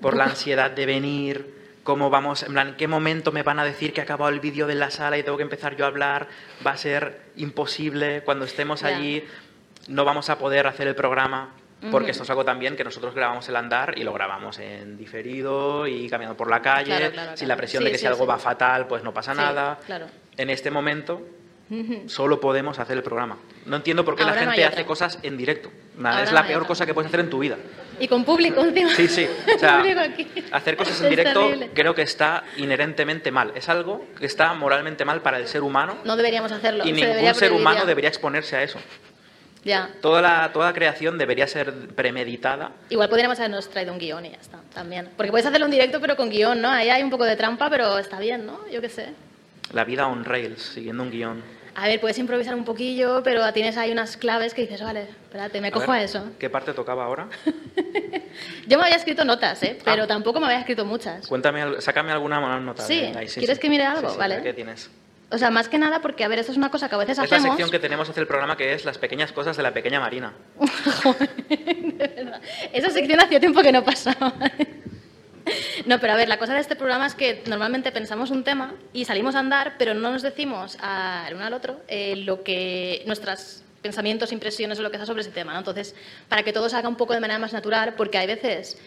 Por la ansiedad de venir, cómo vamos, en plan, ¿en qué momento me van a decir que ha acabado el vídeo de la sala y tengo que empezar yo a hablar? Va a ser imposible cuando estemos allí, no vamos a poder hacer el programa. Porque esto es algo también que nosotros grabamos el andar y lo grabamos en diferido y caminando por la calle, Claro, claro, sin la presión Sí, de que sí, si algo sí. va fatal, pues no pasa nada. claro. En este momento solo podemos hacer el programa. No entiendo por qué Ahora la gente hace cosas en directo. Nada, es la no peor otra. cosa que puedes hacer en tu vida. Y con público encima. Sí, sí. O sea, hacer cosas en directo creo que está inherentemente mal. Es algo que está moralmente mal para el ser humano No deberíamos hacerlo. y se ningún debería ser humano debería exponerse a eso. Ya. Toda la, toda creación debería ser premeditada. Igual podríamos habernos traído un guion y ya está, también. Porque puedes hacerlo en directo, pero con guion, ¿no? Ahí hay un poco de trampa, pero está bien, ¿no? Yo qué sé. La vida on rails, siguiendo un guion. A ver, puedes improvisar un poquillo, pero tienes ahí unas claves que dices, vale, espérate, me cojo ver, a eso. ¿Qué parte tocaba ahora? Yo me había escrito notas, ¿eh? Pero Ah. tampoco me había escrito muchas. Cuéntame, sácame alguna nota. Sí, ahí, ¿quieres que mire algo? Sí, sí, Vale. a ¿Qué tienes? O sea, más que nada porque, a ver, esto es una cosa que a veces Es la hacemos. sección que tenemos hacia el programa que es las pequeñas cosas de la pequeña Marina. de verdad. Esa sección hacía tiempo que no pasaba. No, pero a ver, la cosa de este programa es que normalmente pensamos un tema y salimos a andar, pero no nos decimos al uno al otro eh, lo que nuestros pensamientos, impresiones o lo que sea sobre ese tema. ¿no? Entonces, para que todo salga un poco de manera más natural, porque hay veces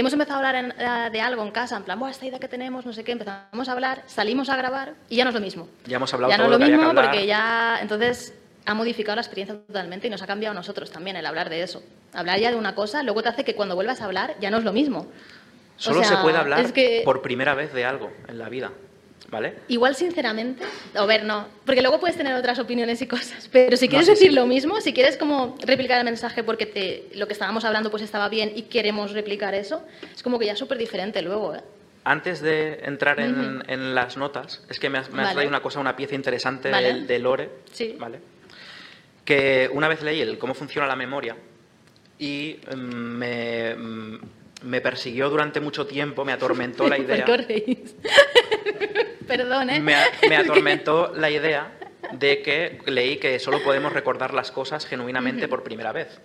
hemos empezado a hablar en- eh, de algo en casa, en plan, "Buah, esta idea que tenemos, no sé qué, empezamos a hablar, salimos a grabar y ya no es lo mismo. Ya hemos hablado ya no todo es lo lo que había mismo que porque ya, entonces, ha modificado la experiencia totalmente y nos ha cambiado a nosotros también el hablar de eso. Hablar ya de una cosa, luego te hace que cuando vuelvas a hablar ya no es lo mismo. O Solo sea, se puede hablar es que- por primera vez de algo en la vida, ¿vale? Igual, sinceramente, o ver, no, porque luego puedes tener otras opiniones y cosas, pero si quieres sí, decir sí. lo mismo, si quieres como replicar el mensaje porque te, lo que estábamos hablando pues estaba bien y queremos replicar eso, es como que ya es súper diferente luego, ¿eh? Antes de entrar en, en las notas, es que me has, me has Vale. traído una cosa, una pieza interesante Vale. del- de, Lore, Sí. ¿vale? Que una vez leí el cómo funciona la memoria y mm, me, mm, me persiguió durante mucho tiempo, me atormentó la idea. ¿Por qué? Perdón, ¿eh? me, atormentó la idea de que leí que solo podemos recordar las cosas genuinamente por primera vez.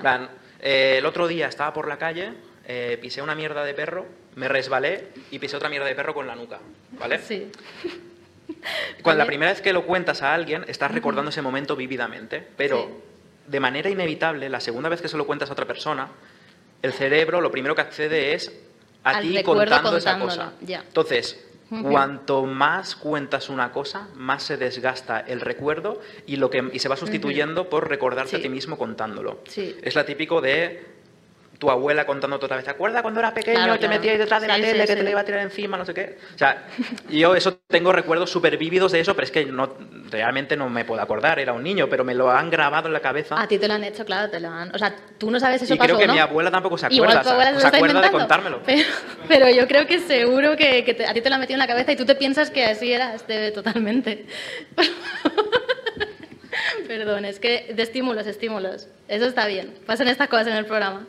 Plan, eh, el otro día estaba por la calle, eh, pisé una mierda de perro, me resbalé y pisé otra mierda de perro con la nuca, ¿vale? Sí. Cuando la primera vez que lo cuentas a alguien, estás recordando ese momento vívidamente, pero Sí. de manera inevitable, la segunda vez que se lo cuentas a otra persona, el cerebro lo primero que accede es a ti contando esa cosa. ya. Entonces, cuanto más cuentas una cosa, más se desgasta el recuerdo y, lo que, y se va sustituyendo por recordarte a ti mismo contándolo. Sí. Es la típico de tu abuela contándote otra vez, ¿te acuerdas cuando era pequeño Claro, te claro. metías detrás de la Sí, tele sí, que sí. te la iba a tirar encima, no sé qué? O sea, yo eso tengo recuerdos súper vívidos de eso, pero es que no, realmente no me puedo acordar, era un niño, pero me lo han grabado en la cabeza. A ti te lo han hecho, claro, te lo han... O sea, tú no sabes eso y pasó, creo que ¿no? mi abuela tampoco se Igual acuerda, tu abuela se, se está acuerda de inventando. contármelo. Pero, pero yo creo que seguro que, que te- a ti te lo ha metido en la cabeza y tú te piensas que así era este, totalmente. Perdón, es que de estímulos, estímulos. Eso está bien. Pasan estas cosas en el programa.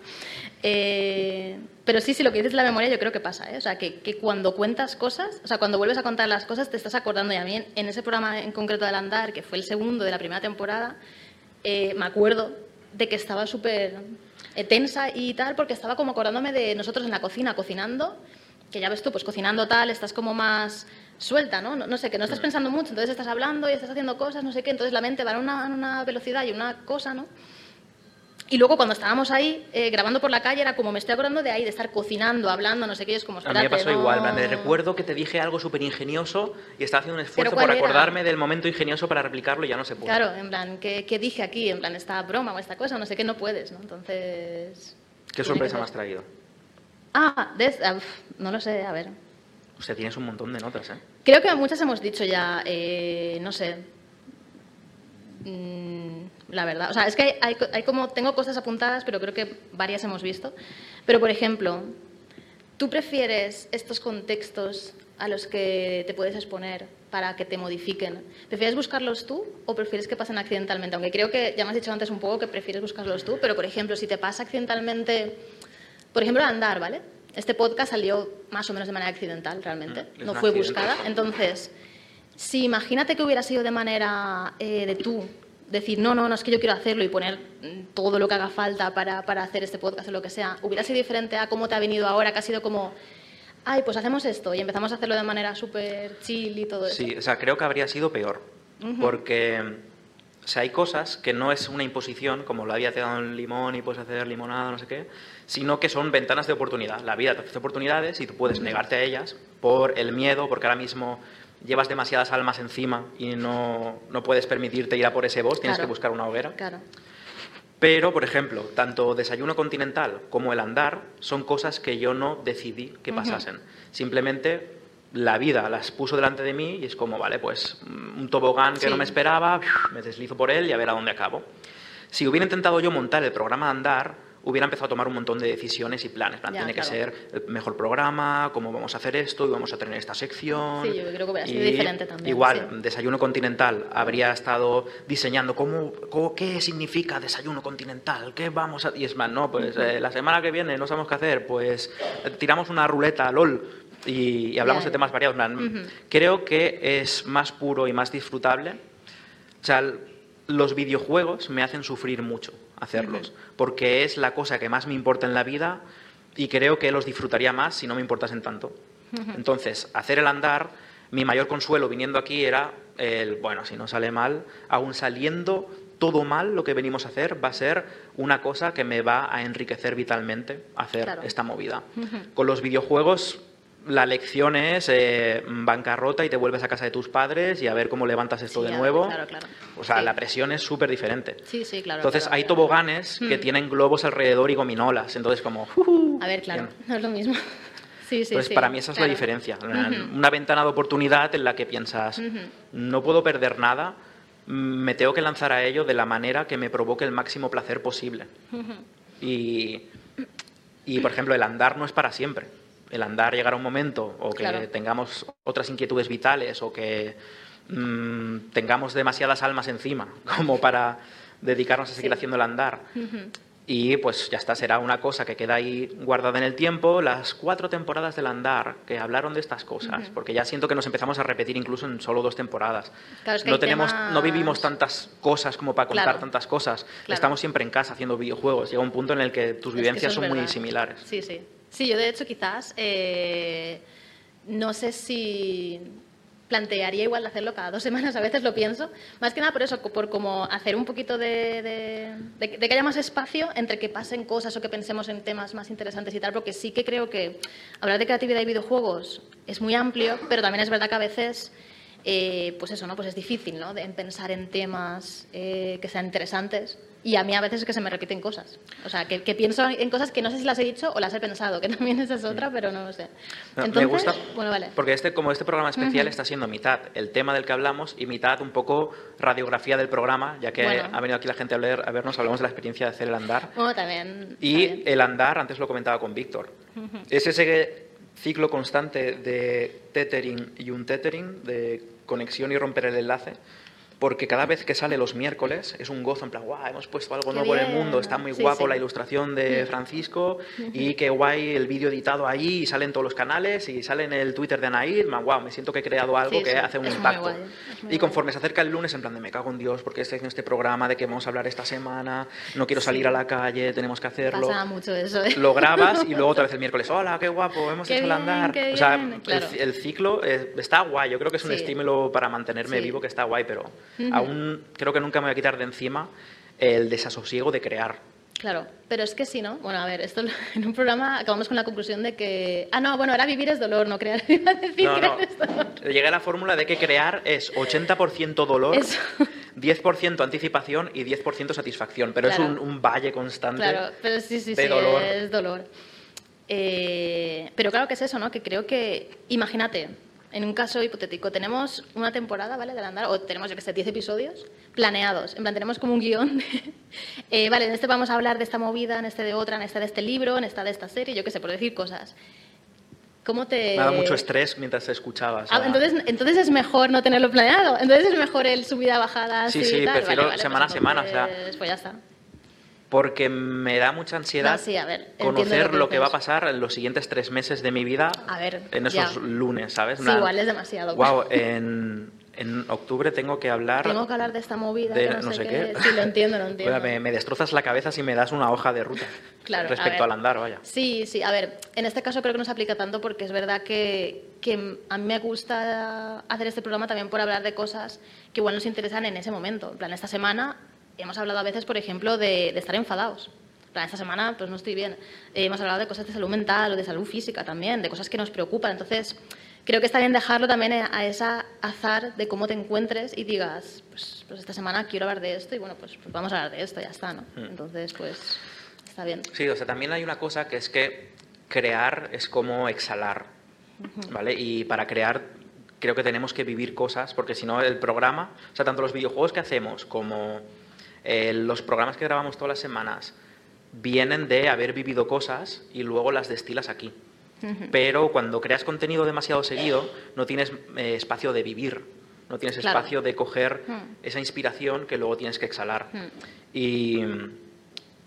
Eh, pero sí, sí, lo que dices la memoria yo creo que pasa. ¿eh? O sea, que, que cuando cuentas cosas, o sea, cuando vuelves a contar las cosas, te estás acordando. Y a mí, en, en ese programa en concreto del Andar, que fue el segundo de la primera temporada, eh, me acuerdo de que estaba súper eh, tensa y tal, porque estaba como acordándome de nosotros en la cocina, cocinando, que ya ves tú, pues cocinando tal, estás como más suelta, ¿no? No, no sé, que no estás pensando mucho, entonces estás hablando y estás haciendo cosas, no sé qué, entonces la mente va a una, a una velocidad y una cosa, ¿no? Y luego cuando estábamos ahí eh, grabando por la calle era como me estoy acordando de ahí, de estar cocinando, hablando, no sé qué, es como... A mí me pasó no- igual, de recuerdo que te dije algo súper ingenioso y estaba haciendo un esfuerzo ¿cuál por era? acordarme del momento ingenioso para replicarlo y ya no se puede. Claro, en plan, ¿qué, qué dije aquí? En plan, esta broma o esta cosa, no sé qué, no puedes, ¿no? Entonces... ¿Qué sorpresa me has traído? Ah, de- ah, uf, no lo sé, a ver. O sea, tienes un montón de notas, ¿eh? Creo que muchas hemos dicho ya, eh, no sé. Mm, la verdad, o sea, es que hay, hay co- hay como, tengo cosas apuntadas, pero creo que varias hemos visto. Pero, por ejemplo, ¿tú prefieres estos contextos a los que te puedes exponer para que te modifiquen? ¿Prefieres buscarlos tú o prefieres que pasen accidentalmente? Aunque creo que ya me has dicho antes un poco que prefieres buscarlos tú, pero, por ejemplo, si te pasa accidentalmente, por ejemplo, andar, ¿vale? Este podcast salió más o menos de manera accidental, realmente. Es no fue buscada. Entonces, si imagínate que hubiera sido de manera eh, de tú, decir, no, no, no es que yo quiero hacerlo y poner mm, todo lo que haga falta para, para hacer este podcast o lo que sea, hubiera sido diferente a cómo te ha venido ahora, que ha sido como, ay, pues hacemos esto y empezamos a hacerlo de manera súper chill y todo eso. Sí, o sea, creo que habría sido peor. Porque o sea, hay cosas que no es una imposición, como la vida te da un limón y puedes hacer limonada, no sé qué, sino que son ventanas de oportunidad. La vida te ofrece oportunidades y tú puedes negarte a ellas por el miedo, porque ahora mismo llevas demasiadas almas encima y no, no puedes permitirte ir a por ese boss, tienes Claro. que buscar una hoguera. Claro. Pero, por ejemplo, tanto desayuno continental como el andar son cosas que yo no decidí que pasasen. Simplemente la vida las puso delante de mí y es como, vale, pues mm, un tobogán que Sí. no me esperaba, me deslizo por él y a ver a dónde acabo. Si hubiera intentado yo montar el programa de andar, hubiera empezado a tomar un montón de decisiones y planes. Plan, Ya, tiene claro. que ser el mejor programa, cómo vamos a hacer esto y vamos a tener esta sección. Sí, yo creo que hubiera sido diferente también, Igual, sí. desayuno continental habría estado diseñando cómo, cómo- qué significa desayuno continental, qué vamos a... Y es más, no, pues eh, la semana que viene no sabemos qué hacer, pues eh, tiramos una ruleta, LOL, y, y hablamos Ya, de temas variados. En plan, Creo que es más puro y más disfrutable. O sea, el- los videojuegos me hacen sufrir mucho hacerlos, porque es la cosa que más me importa en la vida y creo que los disfrutaría más si no me importasen tanto. Entonces, hacer el andar, mi mayor consuelo viniendo aquí era el, bueno, si no sale mal, aún saliendo todo mal lo que venimos a hacer, va a ser una cosa que me va a enriquecer vitalmente hacer Claro. esta movida. Con los videojuegos la lección es eh, bancarrota y te vuelves a casa de tus padres y a ver cómo levantas esto Sí, de nuevo. claro, claro. O sea, Sí. la presión es súper diferente. Sí, sí, claro. Entonces claro, hay toboganes que Mm. tienen globos alrededor y gominolas. Entonces como... "Ujú". A ver, claro, Bien. no es lo mismo. Sí, sí, Entonces, sí, para mí esa es la diferencia. Una, ventana de oportunidad en la que piensas, no puedo perder nada, me tengo que lanzar a ello de la manera que me provoque el máximo placer posible. Y, y, por ejemplo, el andar no es para siempre. El andar llegará un momento o que Claro. tengamos otras inquietudes vitales o que mm, tengamos demasiadas almas encima como para dedicarnos a seguir Sí. haciendo el andar. Y pues ya está, será una cosa que queda ahí guardada en el tiempo. Las cuatro temporadas del andar que hablaron de estas cosas, porque ya siento que nos empezamos a repetir incluso en solo dos temporadas. Claro, es que no tenemos, temas- no vivimos tantas cosas como para contar Claro. tantas cosas. Claro. Estamos siempre en casa haciendo videojuegos. Llega un punto en el que tus Es que vivencias es son muy similares. Sí, sí. Sí, yo de hecho quizás eh, no sé si plantearía igual hacerlo cada dos semanas, a veces lo pienso, más que nada por eso, por como hacer un poquito de, de- de- de que haya más espacio entre que pasen cosas o que pensemos en temas más interesantes y tal, porque sí que creo que hablar de creatividad y videojuegos es muy amplio, pero también es verdad que a veces eh, pues eso, ¿no? Pues es difícil, ¿no? De pensar en temas eh, que sean interesantes. Y a mí a veces es que se me repiten cosas. O sea, que, que pienso en cosas que no sé si las he dicho o las he pensado, que también esa es otra, pero no lo sé. No, Entonces, me gusta bueno, vale. porque este como este programa especial está siendo mitad el tema del que hablamos y mitad un poco radiografía del programa ya que Bueno. ha venido aquí la gente a, leer, a vernos hablamos de la experiencia de hacer el andar Bueno, también. Y bien. el andar, antes lo comentaba con Víctor, es ese ciclo constante de tethering y un tethering, de conexión y romper el enlace, porque cada vez que sale los miércoles es un gozo, en plan, guau, hemos puesto algo Qué nuevo en el bien. mundo, está muy Sí, guapo sí. la ilustración de Francisco y qué guay el vídeo editado ahí y sale en todos los canales y sale en el Twitter de Anaid, guau, me siento que he creado algo Sí, que hace un es impacto. y conforme se acerca el lunes, en plan de me cago en Dios porque estoy haciendo este programa de que vamos a hablar esta semana, no quiero salir a la calle, tenemos que hacerlo Pasa mucho eso, ¿eh? lo grabas y luego otra vez el miércoles, hola, qué guapo, hemos Qué hecho el bien, andar. qué o sea, bien, el- el, ciclo está guay, yo creo que es un estímulo para mantenerme vivo que está guay, pero aún creo que nunca me voy a quitar de encima el desasosiego de crear. Claro, pero es que sí, ¿no? Bueno, a ver, esto en un programa acabamos con la conclusión de que. Ah, no, bueno, ahora vivir es dolor, no crear. Iba a decir No, crear no. es dolor. Llegué a la fórmula de que crear es 80% dolor, Eso. 10% anticipación y 10% satisfacción, pero Claro. es un, un valle constante. Claro, pero sí, sí, de sí, dolor. es dolor. Eh, pero claro que es eso, ¿no? Que creo que, imagínate, en un caso hipotético, tenemos una temporada, ¿vale? Del andar, o tenemos, yo que sé, 10 episodios planeados. En plan, tenemos como un guion. de, eh, vale, en este vamos a hablar de esta movida, en este de otra, en este de este libro, en esta de esta serie, yo qué sé, por decir cosas. ¿Cómo te...? Me dado mucho estrés mientras te escuchaba. o sea, Ah, entonces, entonces es mejor no tenerlo planeado. Entonces es mejor el subida, bajada, Sí, sí, y tal. prefiero Vale, vale, semana pues a semana, o sea, entonces, Pues ya está. Porque me da mucha ansiedad No, sí, a ver, conocer lo que lo que va a pasar en los siguientes tres meses de mi vida A ver, en esos ya. lunes, ¿sabes? Sí, igual es demasiado. Wow, en, en octubre tengo que hablar. Tengo que hablar de esta movida, de que no, sé, qué. Sí, lo entiendo, lo entiendo. Bueno, me, me destrozas la cabeza si me das una hoja de ruta Claro, respecto al andar, vaya. Sí, sí, a ver, en este caso creo que no se aplica tanto porque es verdad que, que a mí me gusta hacer este programa también por hablar de cosas que igual nos interesan en ese momento. En plan, esta semana hemos hablado a veces, por ejemplo, de, de estar enfadados. Esta semana pues no estoy bien. Eh, hemos hablado de cosas de salud mental o de salud física también, de cosas que nos preocupan. Entonces, creo que está bien dejarlo también a esa azar de cómo te encuentres y digas, pues, pues esta semana quiero hablar de esto y bueno, pues, pues vamos a hablar de esto, ya está, ¿no? Hmm. Entonces, pues está bien. Sí, o sea, también hay una cosa que es que crear es como exhalar, ¿vale? Y para crear creo que tenemos que vivir cosas, porque si no el programa, o sea, tanto los videojuegos que hacemos como eh, los programas que grabamos todas las semanas, vienen de haber vivido cosas y luego las destilas aquí. Pero cuando creas contenido demasiado seguido, no tienes eh, espacio de vivir, no tienes Claro. espacio de coger esa inspiración que luego tienes que exhalar. Y,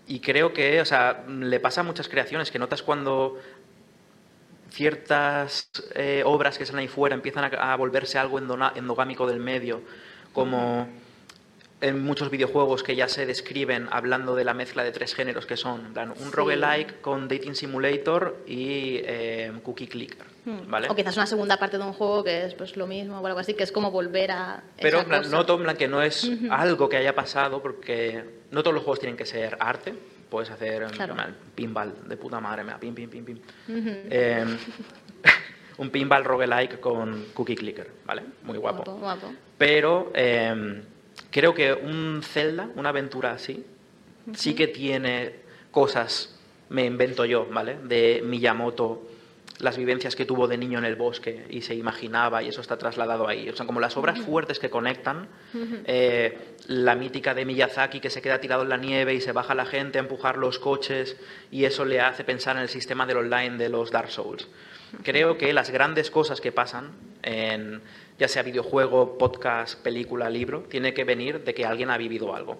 y creo que, o sea, le pasa a muchas creaciones que notas cuando ciertas eh, obras que salen ahí fuera empiezan a, a volverse algo endogámico del medio, como en muchos videojuegos que ya se describen hablando de la mezcla de tres géneros que son en plan, un roguelike con Dating Simulator y eh, Cookie Clicker. ¿vale? O quizás una segunda parte de un juego que es pues lo mismo o algo así, que es como volver a. Pero esa plan, cosa. noto en plan, que no es algo que haya pasado porque no todos los juegos tienen que ser arte. Puedes hacer Claro. plan, pinball de puta madre, mira, pim, pim, pim, pim. Eh, un pinball roguelike con Cookie Clicker, ¿vale? Muy guapo. Guapo, guapo. Pero eh, creo que un Zelda, una aventura así, sí que tiene cosas, me invento yo, ¿vale? De Miyamoto, las vivencias que tuvo de niño en el bosque y se imaginaba y eso está trasladado ahí. O sea, como las obras fuertes que conectan, eh, la mítica de Miyazaki que se queda tirado en la nieve y se baja la gente a empujar los coches y eso le hace pensar en el sistema del online de los Dark Souls. Creo que las grandes cosas que pasan en ya sea videojuego, podcast, película, libro, tiene que venir de que alguien ha vivido algo.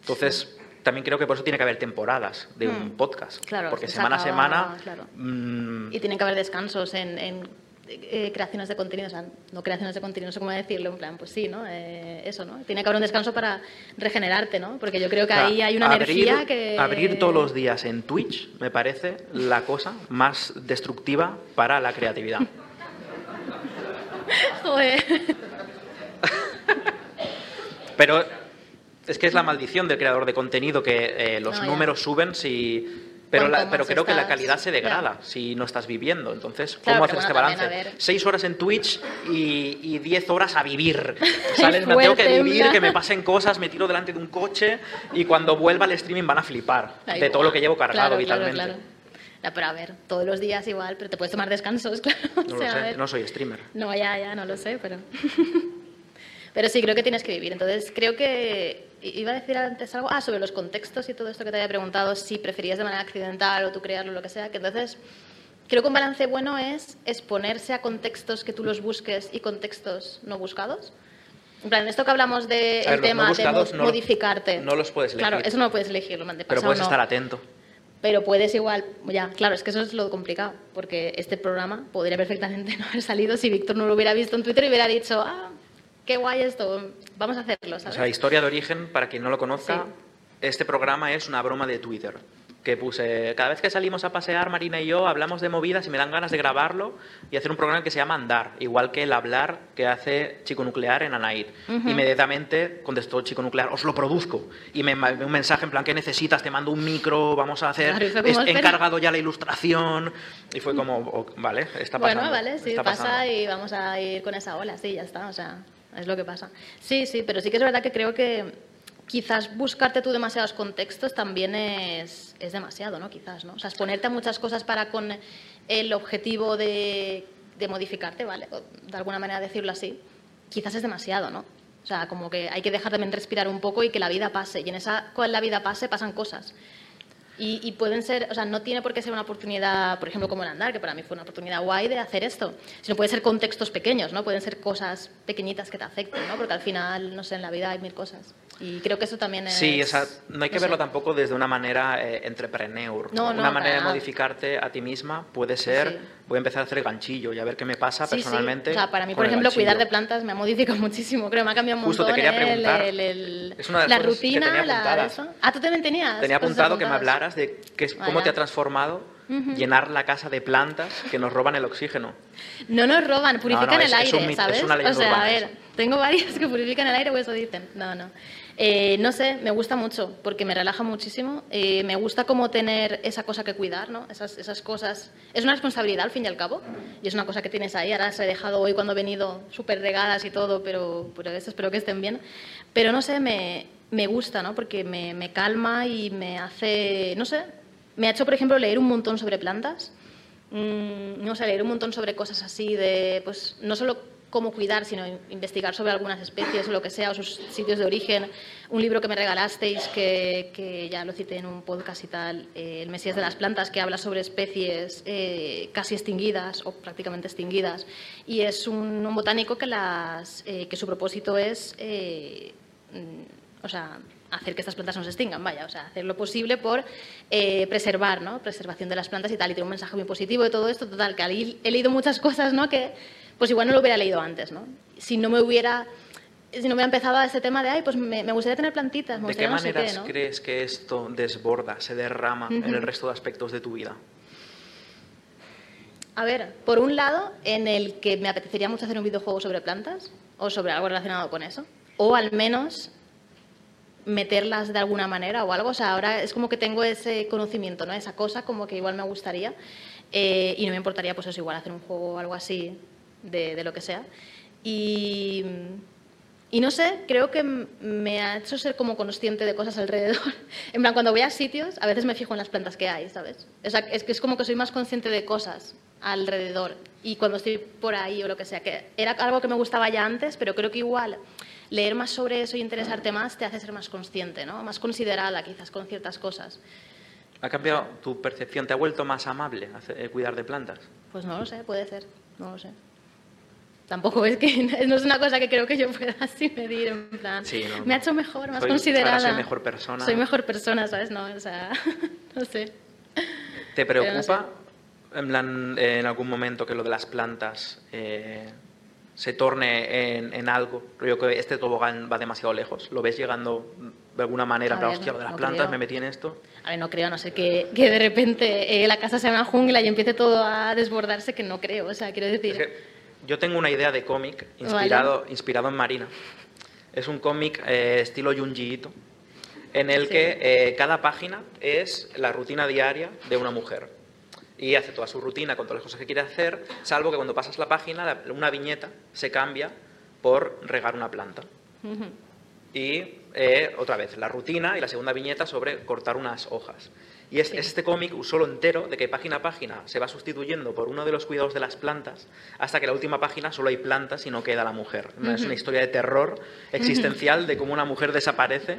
Entonces, también creo que por eso tiene que haber temporadas de un podcast. Mm. Claro, porque se semana a semana claro. mm, Y tienen que haber descansos en, en, eh, creaciones de contenido, o sea, no creaciones de contenido, no sé cómo decirlo, en plan, pues sí, ¿no? Eh, eso, ¿no? Tiene que haber un descanso para regenerarte, ¿no? Porque yo creo que O sea, ahí hay una abrir- energía que... Abrir todos los días en Twitch me parece la cosa más destructiva para la creatividad. Joder. Pero es que es la maldición del creador de contenido que eh, los No, números suben si... Pero, la- pero creo que la calidad se degrada si no estás viviendo. Entonces, Claro, ¿cómo pero haces este bueno, balance? Seis horas en Twitch y, y diez horas a vivir. Tengo que vivir, que me pasen cosas, me tiro delante de un coche y cuando vuelva al streaming van a flipar Ay, de todo lo que llevo cargado Claro, claro, vitalmente. Claro. Ya, pero a ver, todos los días igual, pero te puedes tomar descansos, claro. o No sea, a lo sé, no soy streamer. No, ya, ya, no lo sé, pero... pero sí, creo que tienes que vivir. Entonces, creo que... Iba a decir antes algo... Ah, sobre los contextos y todo esto que te había preguntado, si preferías de manera accidental o tú crearlo, lo que sea, que entonces... Creo que un balance bueno es exponerse a contextos que tú los busques y contextos no buscados. En plan, esto que hablamos del ver, los tema no de buscados no lo- modificarte. no los puedes Claro, elegir. eso no lo puedes elegir, lo Pero puedes no. estar atento. Pero puedes igual, ya, claro, es que eso es lo complicado, porque este programa podría perfectamente no haber salido si Víctor no lo hubiera visto en Twitter y hubiera dicho, ah, qué guay esto, vamos a hacerlo, O sea, historia de origen, para quien no lo conozca, Sí. este programa es una broma de Twitter. Que puse, cada vez que salimos a pasear, Marina y yo hablamos de movidas y me dan ganas de grabarlo y hacer un programa que se llama Andar, igual que el hablar que hace Chico Nuclear en Anaid. Inmediatamente contestó Chico Nuclear, os lo produzco. Y me mandó un mensaje en plan, ¿qué necesitas? Te mando un micro, vamos a hacer, Claro, encargado ya la ilustración. Y fue como, "Oh, vale, está pasando. bueno, vale, sí, pasa pasando". y vamos a ir con esa ola, sí, ya está, o sea, es lo que pasa. Sí, sí, pero sí que es verdad que creo que quizás buscarte tú demasiados contextos también es, es demasiado, ¿no? Quizás, ¿no? O sea, exponerte a muchas cosas para con el objetivo de, de modificarte, ¿vale? De alguna manera decirlo así, quizás es demasiado, ¿no? O sea, como que hay que dejar también respirar un poco y que la vida pase. Y en esa, con la vida pase, pasan cosas. Y, y pueden ser, o sea, no tiene por qué ser una oportunidad, por ejemplo, como el andar, que para mí fue una oportunidad guay de hacer esto, sino puede ser contextos pequeños, ¿no? Pueden ser cosas pequeñitas que te afecten, ¿no? Porque al final, no sé, en la vida hay mil cosas. Y creo que eso también es... Sí, o sea, no hay que no verlo sé. tampoó desde una manera eh, entrepreneur. No, no, una manera de modificarte a ti misma puede ser, Sí. voy a empezar a hacer ganchillo y a ver qué me pasa Sí, sí. personalmente. O sea, para mí, por el ejemplo, cuidar de plantas me ha modificado muchísimo. Creo que me ha cambiado un Justo te montón quería el- preguntar. el- el- Es una de las la cosas que rutina, tenía la eso. Ah, tú también tenías. Tenía apuntado que me hablaras de es- cómo Vaya. te ha transformado llenar la casa de plantas que nos roban el oxígeno. No nos roban, purifican no, el es- es aire, un mito, es ¿sabes? una o sea, a urbana ver, eso. tengo varias que purifican el aire o eso dicen. No, no. Eh, no sé, me gusta mucho porque me relaja muchísimo. Eh, me gusta como tener esa cosa que cuidar, ¿no? Esas, esas cosas. Es una responsabilidad al fin y al cabo y es una cosa que tienes ahí. Ahora las he dejado hoy cuando he venido súper regadas y todo, pero, pero eso espero que estén bien. Pero no sé, me, me gusta, ¿no? Porque me, me calma y me hace, no sé, me ha hecho, por ejemplo, leer un montón sobre plantas. Mm, no sé, leer un montón sobre cosas así de, pues, no solo cómo cuidar, sino in- investigar sobre algunas especies o lo que sea, o sus sitios de origen. Un libro que me regalasteis, que, que ya lo cité en un podcast y tal, eh, El Mesías de las Plantas, que habla sobre especies eh, casi extinguidas o prácticamente extinguidas. Y es un, un botánico que, las, eh, que su propósito es... eh, mm, o sea, hacer que estas plantas no se extingan, vaya, o sea, hacer lo posible por eh, preservar, ¿no? Preservación de las plantas y tal, y tiene un mensaje muy positivo de todo esto, total, que he leído muchas cosas, ¿no? Que pues igual no lo hubiera leído antes, ¿no? Si no me hubiera si no hubiera empezado a ese tema de, ay, pues me, me gustaría tener plantitas, me ¿De qué no maneras qué, ¿no? crees que esto desborda, se derrama en el resto de aspectos de tu vida? A ver, por un lado, en el que me apetecería mucho hacer un videojuego sobre plantas o sobre algo relacionado con eso, o al menos meterlas de alguna manera o algo. O sea, ahora es como que tengo ese conocimiento, ¿no? Esa cosa como que igual me gustaría eh, y no me importaría, pues eso, igual hacer un juego o algo así de, de lo que sea. Y, y no sé, creo que me ha hecho ser como consciente de cosas alrededor. En plan, cuando voy a sitios, a veces me fijo en las plantas que hay, ¿sabes? O sea, es que es como que soy más consciente de cosas alrededor. Y cuando estoy por ahí o lo que sea, que era algo que me gustaba ya antes, pero creo que igual leer más sobre eso y interesarte más te hace ser más consciente, ¿no? Más considerada quizás con ciertas cosas. ¿Ha cambiado tu percepción? ¿Te ha vuelto más amable eh, cuidar de plantas? Pues no lo sé, puede ser, no lo sé. Tampoco es que no es una cosa que creo que yo pueda así medir, en plan. Sí, no, me ha no. hecho mejor, más Soy- considerada. soy mejor persona. Soy mejor persona, ¿sabes? No, o sea, no sé. ¿Te no preocupa en, plan, en algún momento que lo de las plantas eh, se torne en, en algo? Rollo que este tobogán va demasiado lejos. ¿Lo ves llegando de alguna manera? A en plan, ver, hostia, lo de las no plantas creo. me metí en esto. A ver, no creo, no sé que, que de repente eh, la casa sea una jungla y empiece todo a desbordarse, que no creo. O sea, quiero decir. Es que yo tengo una idea de cómic inspirado, inspirado en Marina. Es un cómic eh, estilo Junjiito, en el Sí. que eh, cada página es la rutina diaria de una mujer. Y hace toda su rutina con todas las cosas que quiere hacer, salvo que cuando pasas la página, una viñeta se cambia por regar una planta. Y eh, otra vez, la rutina y la segunda viñeta sobre cortar unas hojas. Y es, Sí. es este cómic solo entero de que página a página se va sustituyendo por uno de los cuidados de las plantas hasta que la última página solo hay plantas y no queda la mujer. Es una historia de terror existencial de cómo una mujer desaparece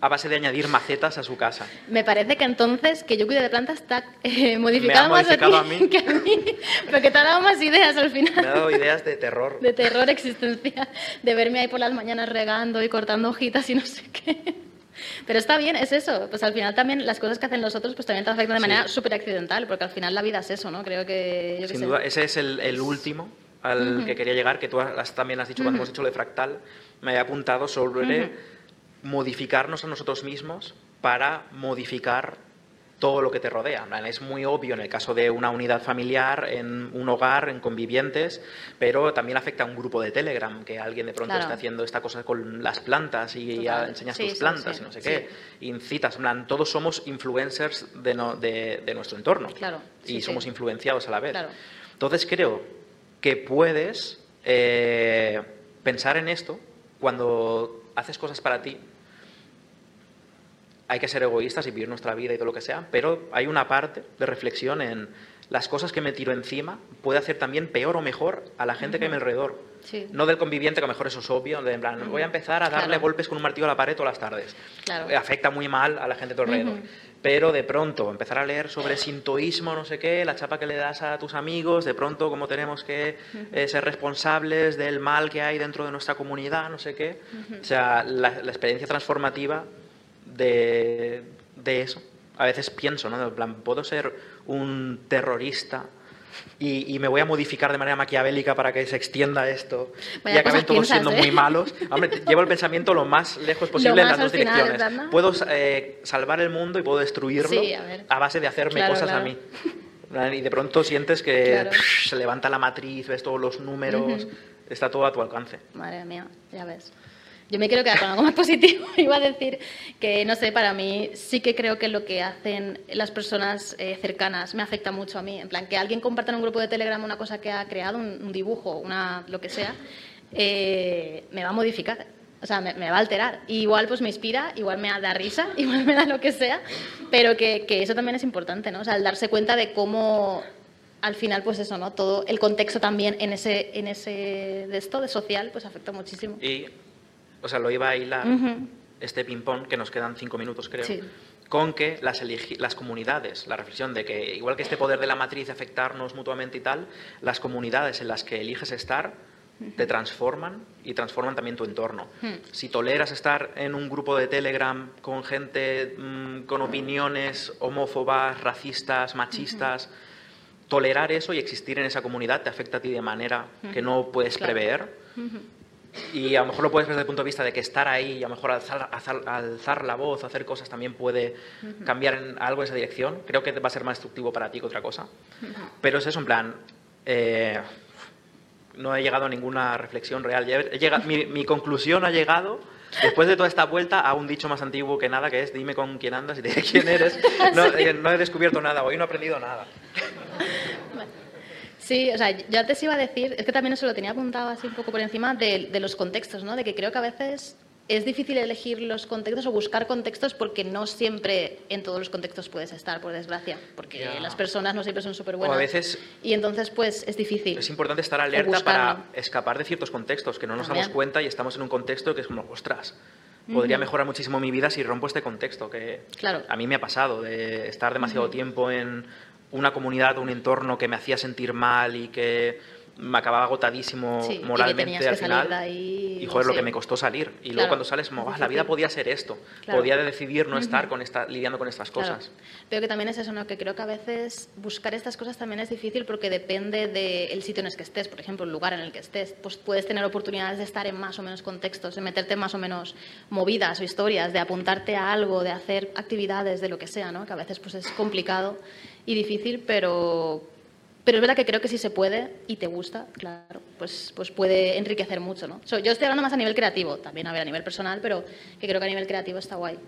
a base de añadir macetas a su casa. Me parece que entonces que yo cuide de plantas está eh, modificado, más modificado a, a ti mí. que a mí. Pero que te ha dado más ideas al final. Me ha dado ideas de terror. de terror existencial, de verme ahí por las mañanas regando y cortando hojitas y no sé qué. Pero está bien, es eso. Pues al final también las cosas que hacen los otros pues también te afectan de manera súper accidental, porque al final la vida es eso, ¿no? Creo que... Yo Sin duda, ese es el, el último al que quería llegar, que tú has- también has dicho cuando hemos hecho lo de fractal, me he apuntado sobre modificarnos a nosotros mismos para modificar todo lo que te rodea. Es muy obvio en el caso de una unidad familiar, en un hogar, en convivientes, pero también afecta a un grupo de Telegram, que alguien de pronto Claro. está haciendo esta cosa con las plantas y ya enseñas Sí, tus plantas sí, y no sé qué, incitas, plan, todos somos influencers de, no- de- de nuestro entorno Claro, y somos influenciados a la vez. Claro. Entonces creo que puedes eh, pensar en esto cuando haces cosas para ti. Hay que ser egoístas y vivir nuestra vida y todo lo que sea, pero hay una parte de reflexión en las cosas que me tiro encima puede hacer también peor o mejor a la gente que hay a mi alrededor. Sí. No del conviviente, que a lo mejor eso es obvio, de en plan, voy a empezar a darle Claro. golpes con un martillo a la pared todas las tardes. Claro. Afecta muy mal a la gente de tu alrededor. Pero de pronto empezar a leer sobre sintoísmo, no sé qué, la chapa que le das a tus amigos, de pronto cómo tenemos que eh, ser responsables del mal que hay dentro de nuestra comunidad, no sé qué. O sea, la, la experiencia transformativa de, de eso. A veces pienso, ¿no? En plan, puedo ser un terrorista y, y me voy a modificar de manera maquiavélica para que se extienda esto Vaya y acaben todos piensas, siendo ¿eh? muy malos. Hombre, llevo el pensamiento lo más lejos posible en las dos final, direcciones. ¿verdad? Puedo eh, salvar el mundo y puedo destruirlo Sí, a base de hacerme Claro, cosas a mí. Y de pronto sientes que Claro. se levanta la matriz, ves todos los números, está todo a tu alcance. Madre mía, ya ves. Yo me quiero quedar con algo más positivo. Iba a decir que, no sé, para mí sí que creo que lo que hacen las personas eh, cercanas me afecta mucho a mí. En plan, que alguien comparta en un grupo de Telegram una cosa que ha creado, un, dibujo, una, lo que sea, eh, me va a modificar. O sea, me, va a alterar. Igual pues me inspira, igual me da risa, igual me da lo que sea, pero que, eso también es importante, ¿no? O sea, el darse cuenta de cómo al final, pues eso, ¿no? Todo el contexto también en ese, en ese de esto, de social, pues afecta muchísimo. O sea, lo iba a hilar Ujú. este ping-pong, que nos quedan cinco minutos, creo, Sí. con que las, las comunidades, la reflexión de que, igual que este poder de la matriz de afectarnos mutuamente y tal, las comunidades en las que eliges estar te transforman y transforman también tu entorno. Si toleras estar en un grupo de Telegram con gente mm, con opiniones homófobas, racistas, machistas, tolerar eso y existir en esa comunidad te afecta a ti de manera que no puedes Claro. prever. Y a lo mejor lo puedes ver desde el punto de vista de que estar ahí y a lo mejor alzar, alzar- alzar la voz, hacer cosas también puede cambiar en algo en esa dirección. Creo que va a ser más destructivo para ti que otra cosa. Pero es eso, en plan, eh, no he llegado a ninguna reflexión real. He llegado- mi, mi conclusión ha llegado, después de toda esta vuelta, a un dicho más antiguo que nada, que es dime con quién andas y diré quién eres. No, eh, no he descubierto nada, hoy no he aprendido nada. Sí, o sea, yo antes iba a decir, es que también eso lo tenía apuntado así un poco por encima de, de los contextos, ¿no? De que creo que a veces es difícil elegir los contextos o buscar contextos porque no siempre en todos los contextos puedes estar, por desgracia, porque las personas no siempre son súper O buenas. a veces Y entonces, pues, es difícil. Es importante estar alerta para escapar de ciertos contextos que no nos También. damos cuenta y estamos en un contexto que es como, ostras, podría mejorar muchísimo mi vida si rompo este contexto, que Claro. a mí me ha pasado, de estar demasiado tiempo en una comunidad, un entorno que me hacía sentir mal y que me acababa agotadísimo Sí, moralmente al final. de ahí, y joder, lo sí. que me costó salir. Y luego Claro. cuando sales, como, "Ah, la vida podía ser esto. Claro. Podía decidir no estar con esta, lidiando con estas Claro. cosas. Pero que también es eso, ¿no? Que creo que a veces buscar estas cosas también es difícil porque depende del sitio en el que estés, por ejemplo, el lugar en el que estés. Pues puedes tener oportunidades de estar en más o menos contextos, de meterte en más o menos movidas o historias, de apuntarte a algo, de hacer actividades, de lo que sea, ¿no? Que a veces pues es complicado y difícil, pero pero es verdad que creo que si se puede y te gusta, claro, pues, pues puede enriquecer mucho, ¿no? So, yo estoy hablando más a nivel creativo, también a ver a nivel personal, pero que creo que a nivel creativo está guay.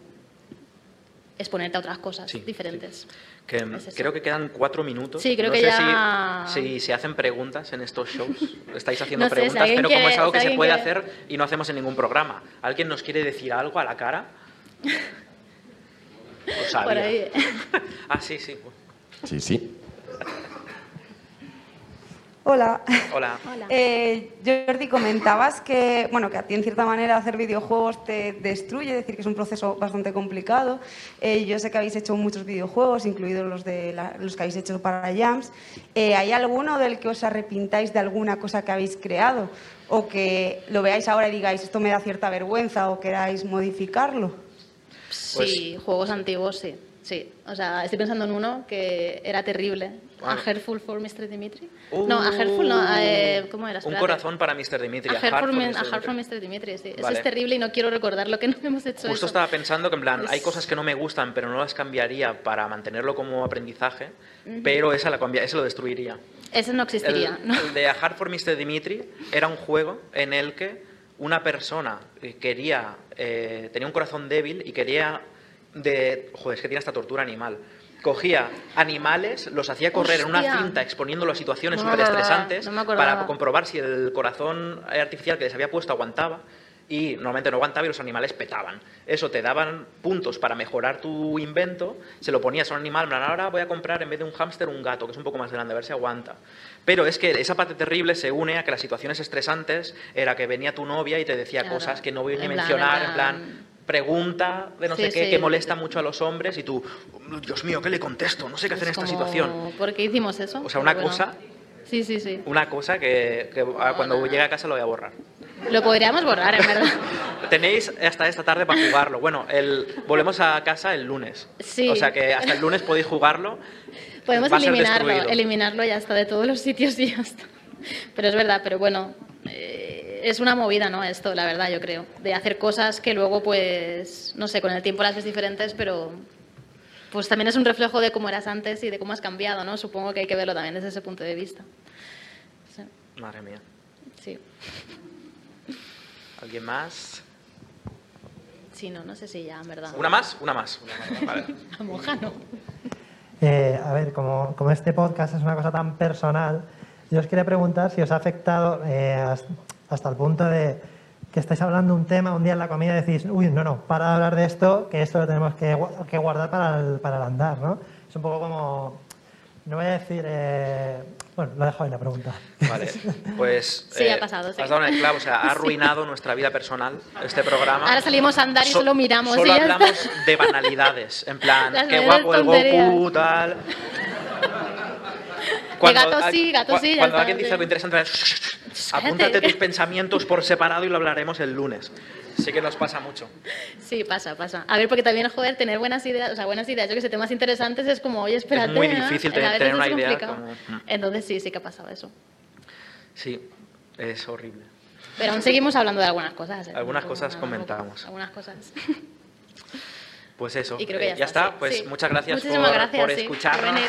Exponerte a otras cosas Sí, diferentes. Que Es eso. creo que quedan cuatro minutos. Sí, creo no que sé ya- si, si se hacen preguntas en estos shows. Estáis haciendo No sé, si preguntas, alguien pero como es algo si que se puede quiere- hacer y no hacemos en ningún programa. ¿Alguien nos quiere decir algo a la cara? Por ahí. ah, sí, sí. Sí, sí. Hola. Hola. Hola. Eh, Jordi, comentabas que, bueno, que a ti en cierta manera hacer videojuegos te destruye, es decir, que es un proceso bastante complicado. Eh, yo sé que habéis hecho muchos videojuegos, incluidos los, de la- los que habéis hecho para Jams. Eh, ¿Hay alguno del que os arrepintáis de alguna cosa que habéis creado? ¿O que lo veáis ahora y digáis, esto me da cierta vergüenza o queráis modificarlo? Sí, juegos antiguos, sí. Sí, o sea, estoy pensando en uno que era terrible. Ah. A Heartful for Mr. Dimitri. no, a Heartful no, a, eh, ¿cómo era? Un Espérate. corazón para Mr. Dimitri. A Heart for, Mr. Mi- a Dimitri. Heart for Mr. Dimitri, sí. Eso Vale. es terrible y no quiero recordar lo que no hemos hecho Justo eso. estaba pensando que en plan, hay Es- cosas que no me gustan, pero no las cambiaría para mantenerlo como aprendizaje, pero esa la cambia, ese lo destruiría. Ese no existiría, El, ¿no? el de A Hard for Mr. Dimitri era un juego en el que una persona eh, quería, eh, tenía un corazón débil y quería de, joder, es que tiene esta tortura animal. Cogía animales, los hacía correr en una cinta exponiéndolo a situaciones No súper estresantes no para comprobar si el corazón artificial que les había puesto aguantaba y normalmente no aguantaba y los animales petaban. Eso te daban puntos para mejorar tu invento, se lo ponías a un animal, ahora voy a comprar en vez de un hámster un gato, que es un poco más grande, a ver si aguanta. Pero es que esa parte terrible se une a que las situaciones estresantes era que venía tu novia y te decía Claro. cosas que no voy ni a mencionar, en plan- pregunta de no Sí, sé qué, sí. que molesta mucho a los hombres y tú, Dios mío, ¿qué le contesto? No sé qué hacer en Es esta como, situación. ¿Por qué hicimos eso? O sea, una bueno. cosa, Sí, sí, sí. una cosa que, que, ah, cuando no. llegue a casa lo voy a borrar. Lo podríamos borrar, en verdad. Tenéis hasta esta tarde para jugarlo. Bueno, el, volvemos a casa el lunes. Sí. O sea que hasta el lunes podéis jugarlo. Podemos eliminarlo, eliminarlo ya está de todos los sitios y ya está. Pero es verdad, pero bueno, eh, es una movida, ¿no? Esto, la verdad, yo creo. De hacer cosas que luego, pues, no sé, con el tiempo las ves diferentes, pero pues también es un reflejo de cómo eras antes y de cómo has cambiado, ¿no? Supongo que hay que verlo también desde ese punto de vista. Sí, Madre mía. sí. ¿Alguien más? Sí, no, no sé si ya, en verdad. ¿Una más? Una más. Una más, Vale. La moja, no. Eh, a ver, como, como este podcast es una cosa tan personal, yo os quería preguntar si os ha afectado eh, hasta el punto de que estáis hablando un tema un día en la comida y decís, uy, no, no, para de hablar de esto, que esto lo tenemos que, que guardar para el, para el andar, ¿no? Es un poco como, no voy a decir, eh, bueno, lo dejo ahí la pregunta. Vale. Pues. Sí, ha pasado, sí. Has dado en el clavo, o sea, ha arruinado nuestra vida personal este programa. Ahora salimos a andar y So- solo miramos Solo y hablamos de banalidades. En plan, Las qué guapo el. Goku, tal. Gato al- sí, gato sí, ya Cuando alguien dice algo interesante, apúntate tus pensamientos por separado y lo hablaremos el lunes. Sí que nos pasa mucho. Sí, pasa, pasa. A ver, porque también, joder, tener buenas ideas, o sea, buenas ideas, yo que sé, temas interesantes es como, oye, espérate. muy ¿no? difícil A tener- es una idea como- mm. Entonces sí, sí que ha pasado eso. Sí, es horrible. Pero aún seguimos hablando de algunas cosas. ¿eh? Algunas cosas poco, comentamos. Algunas cosas. Pues eso. Y creo que eh, ya, está. sí. Pues Sí. muchas gracias, Muchísimas por, gracias, por sí, escucharnos. venir.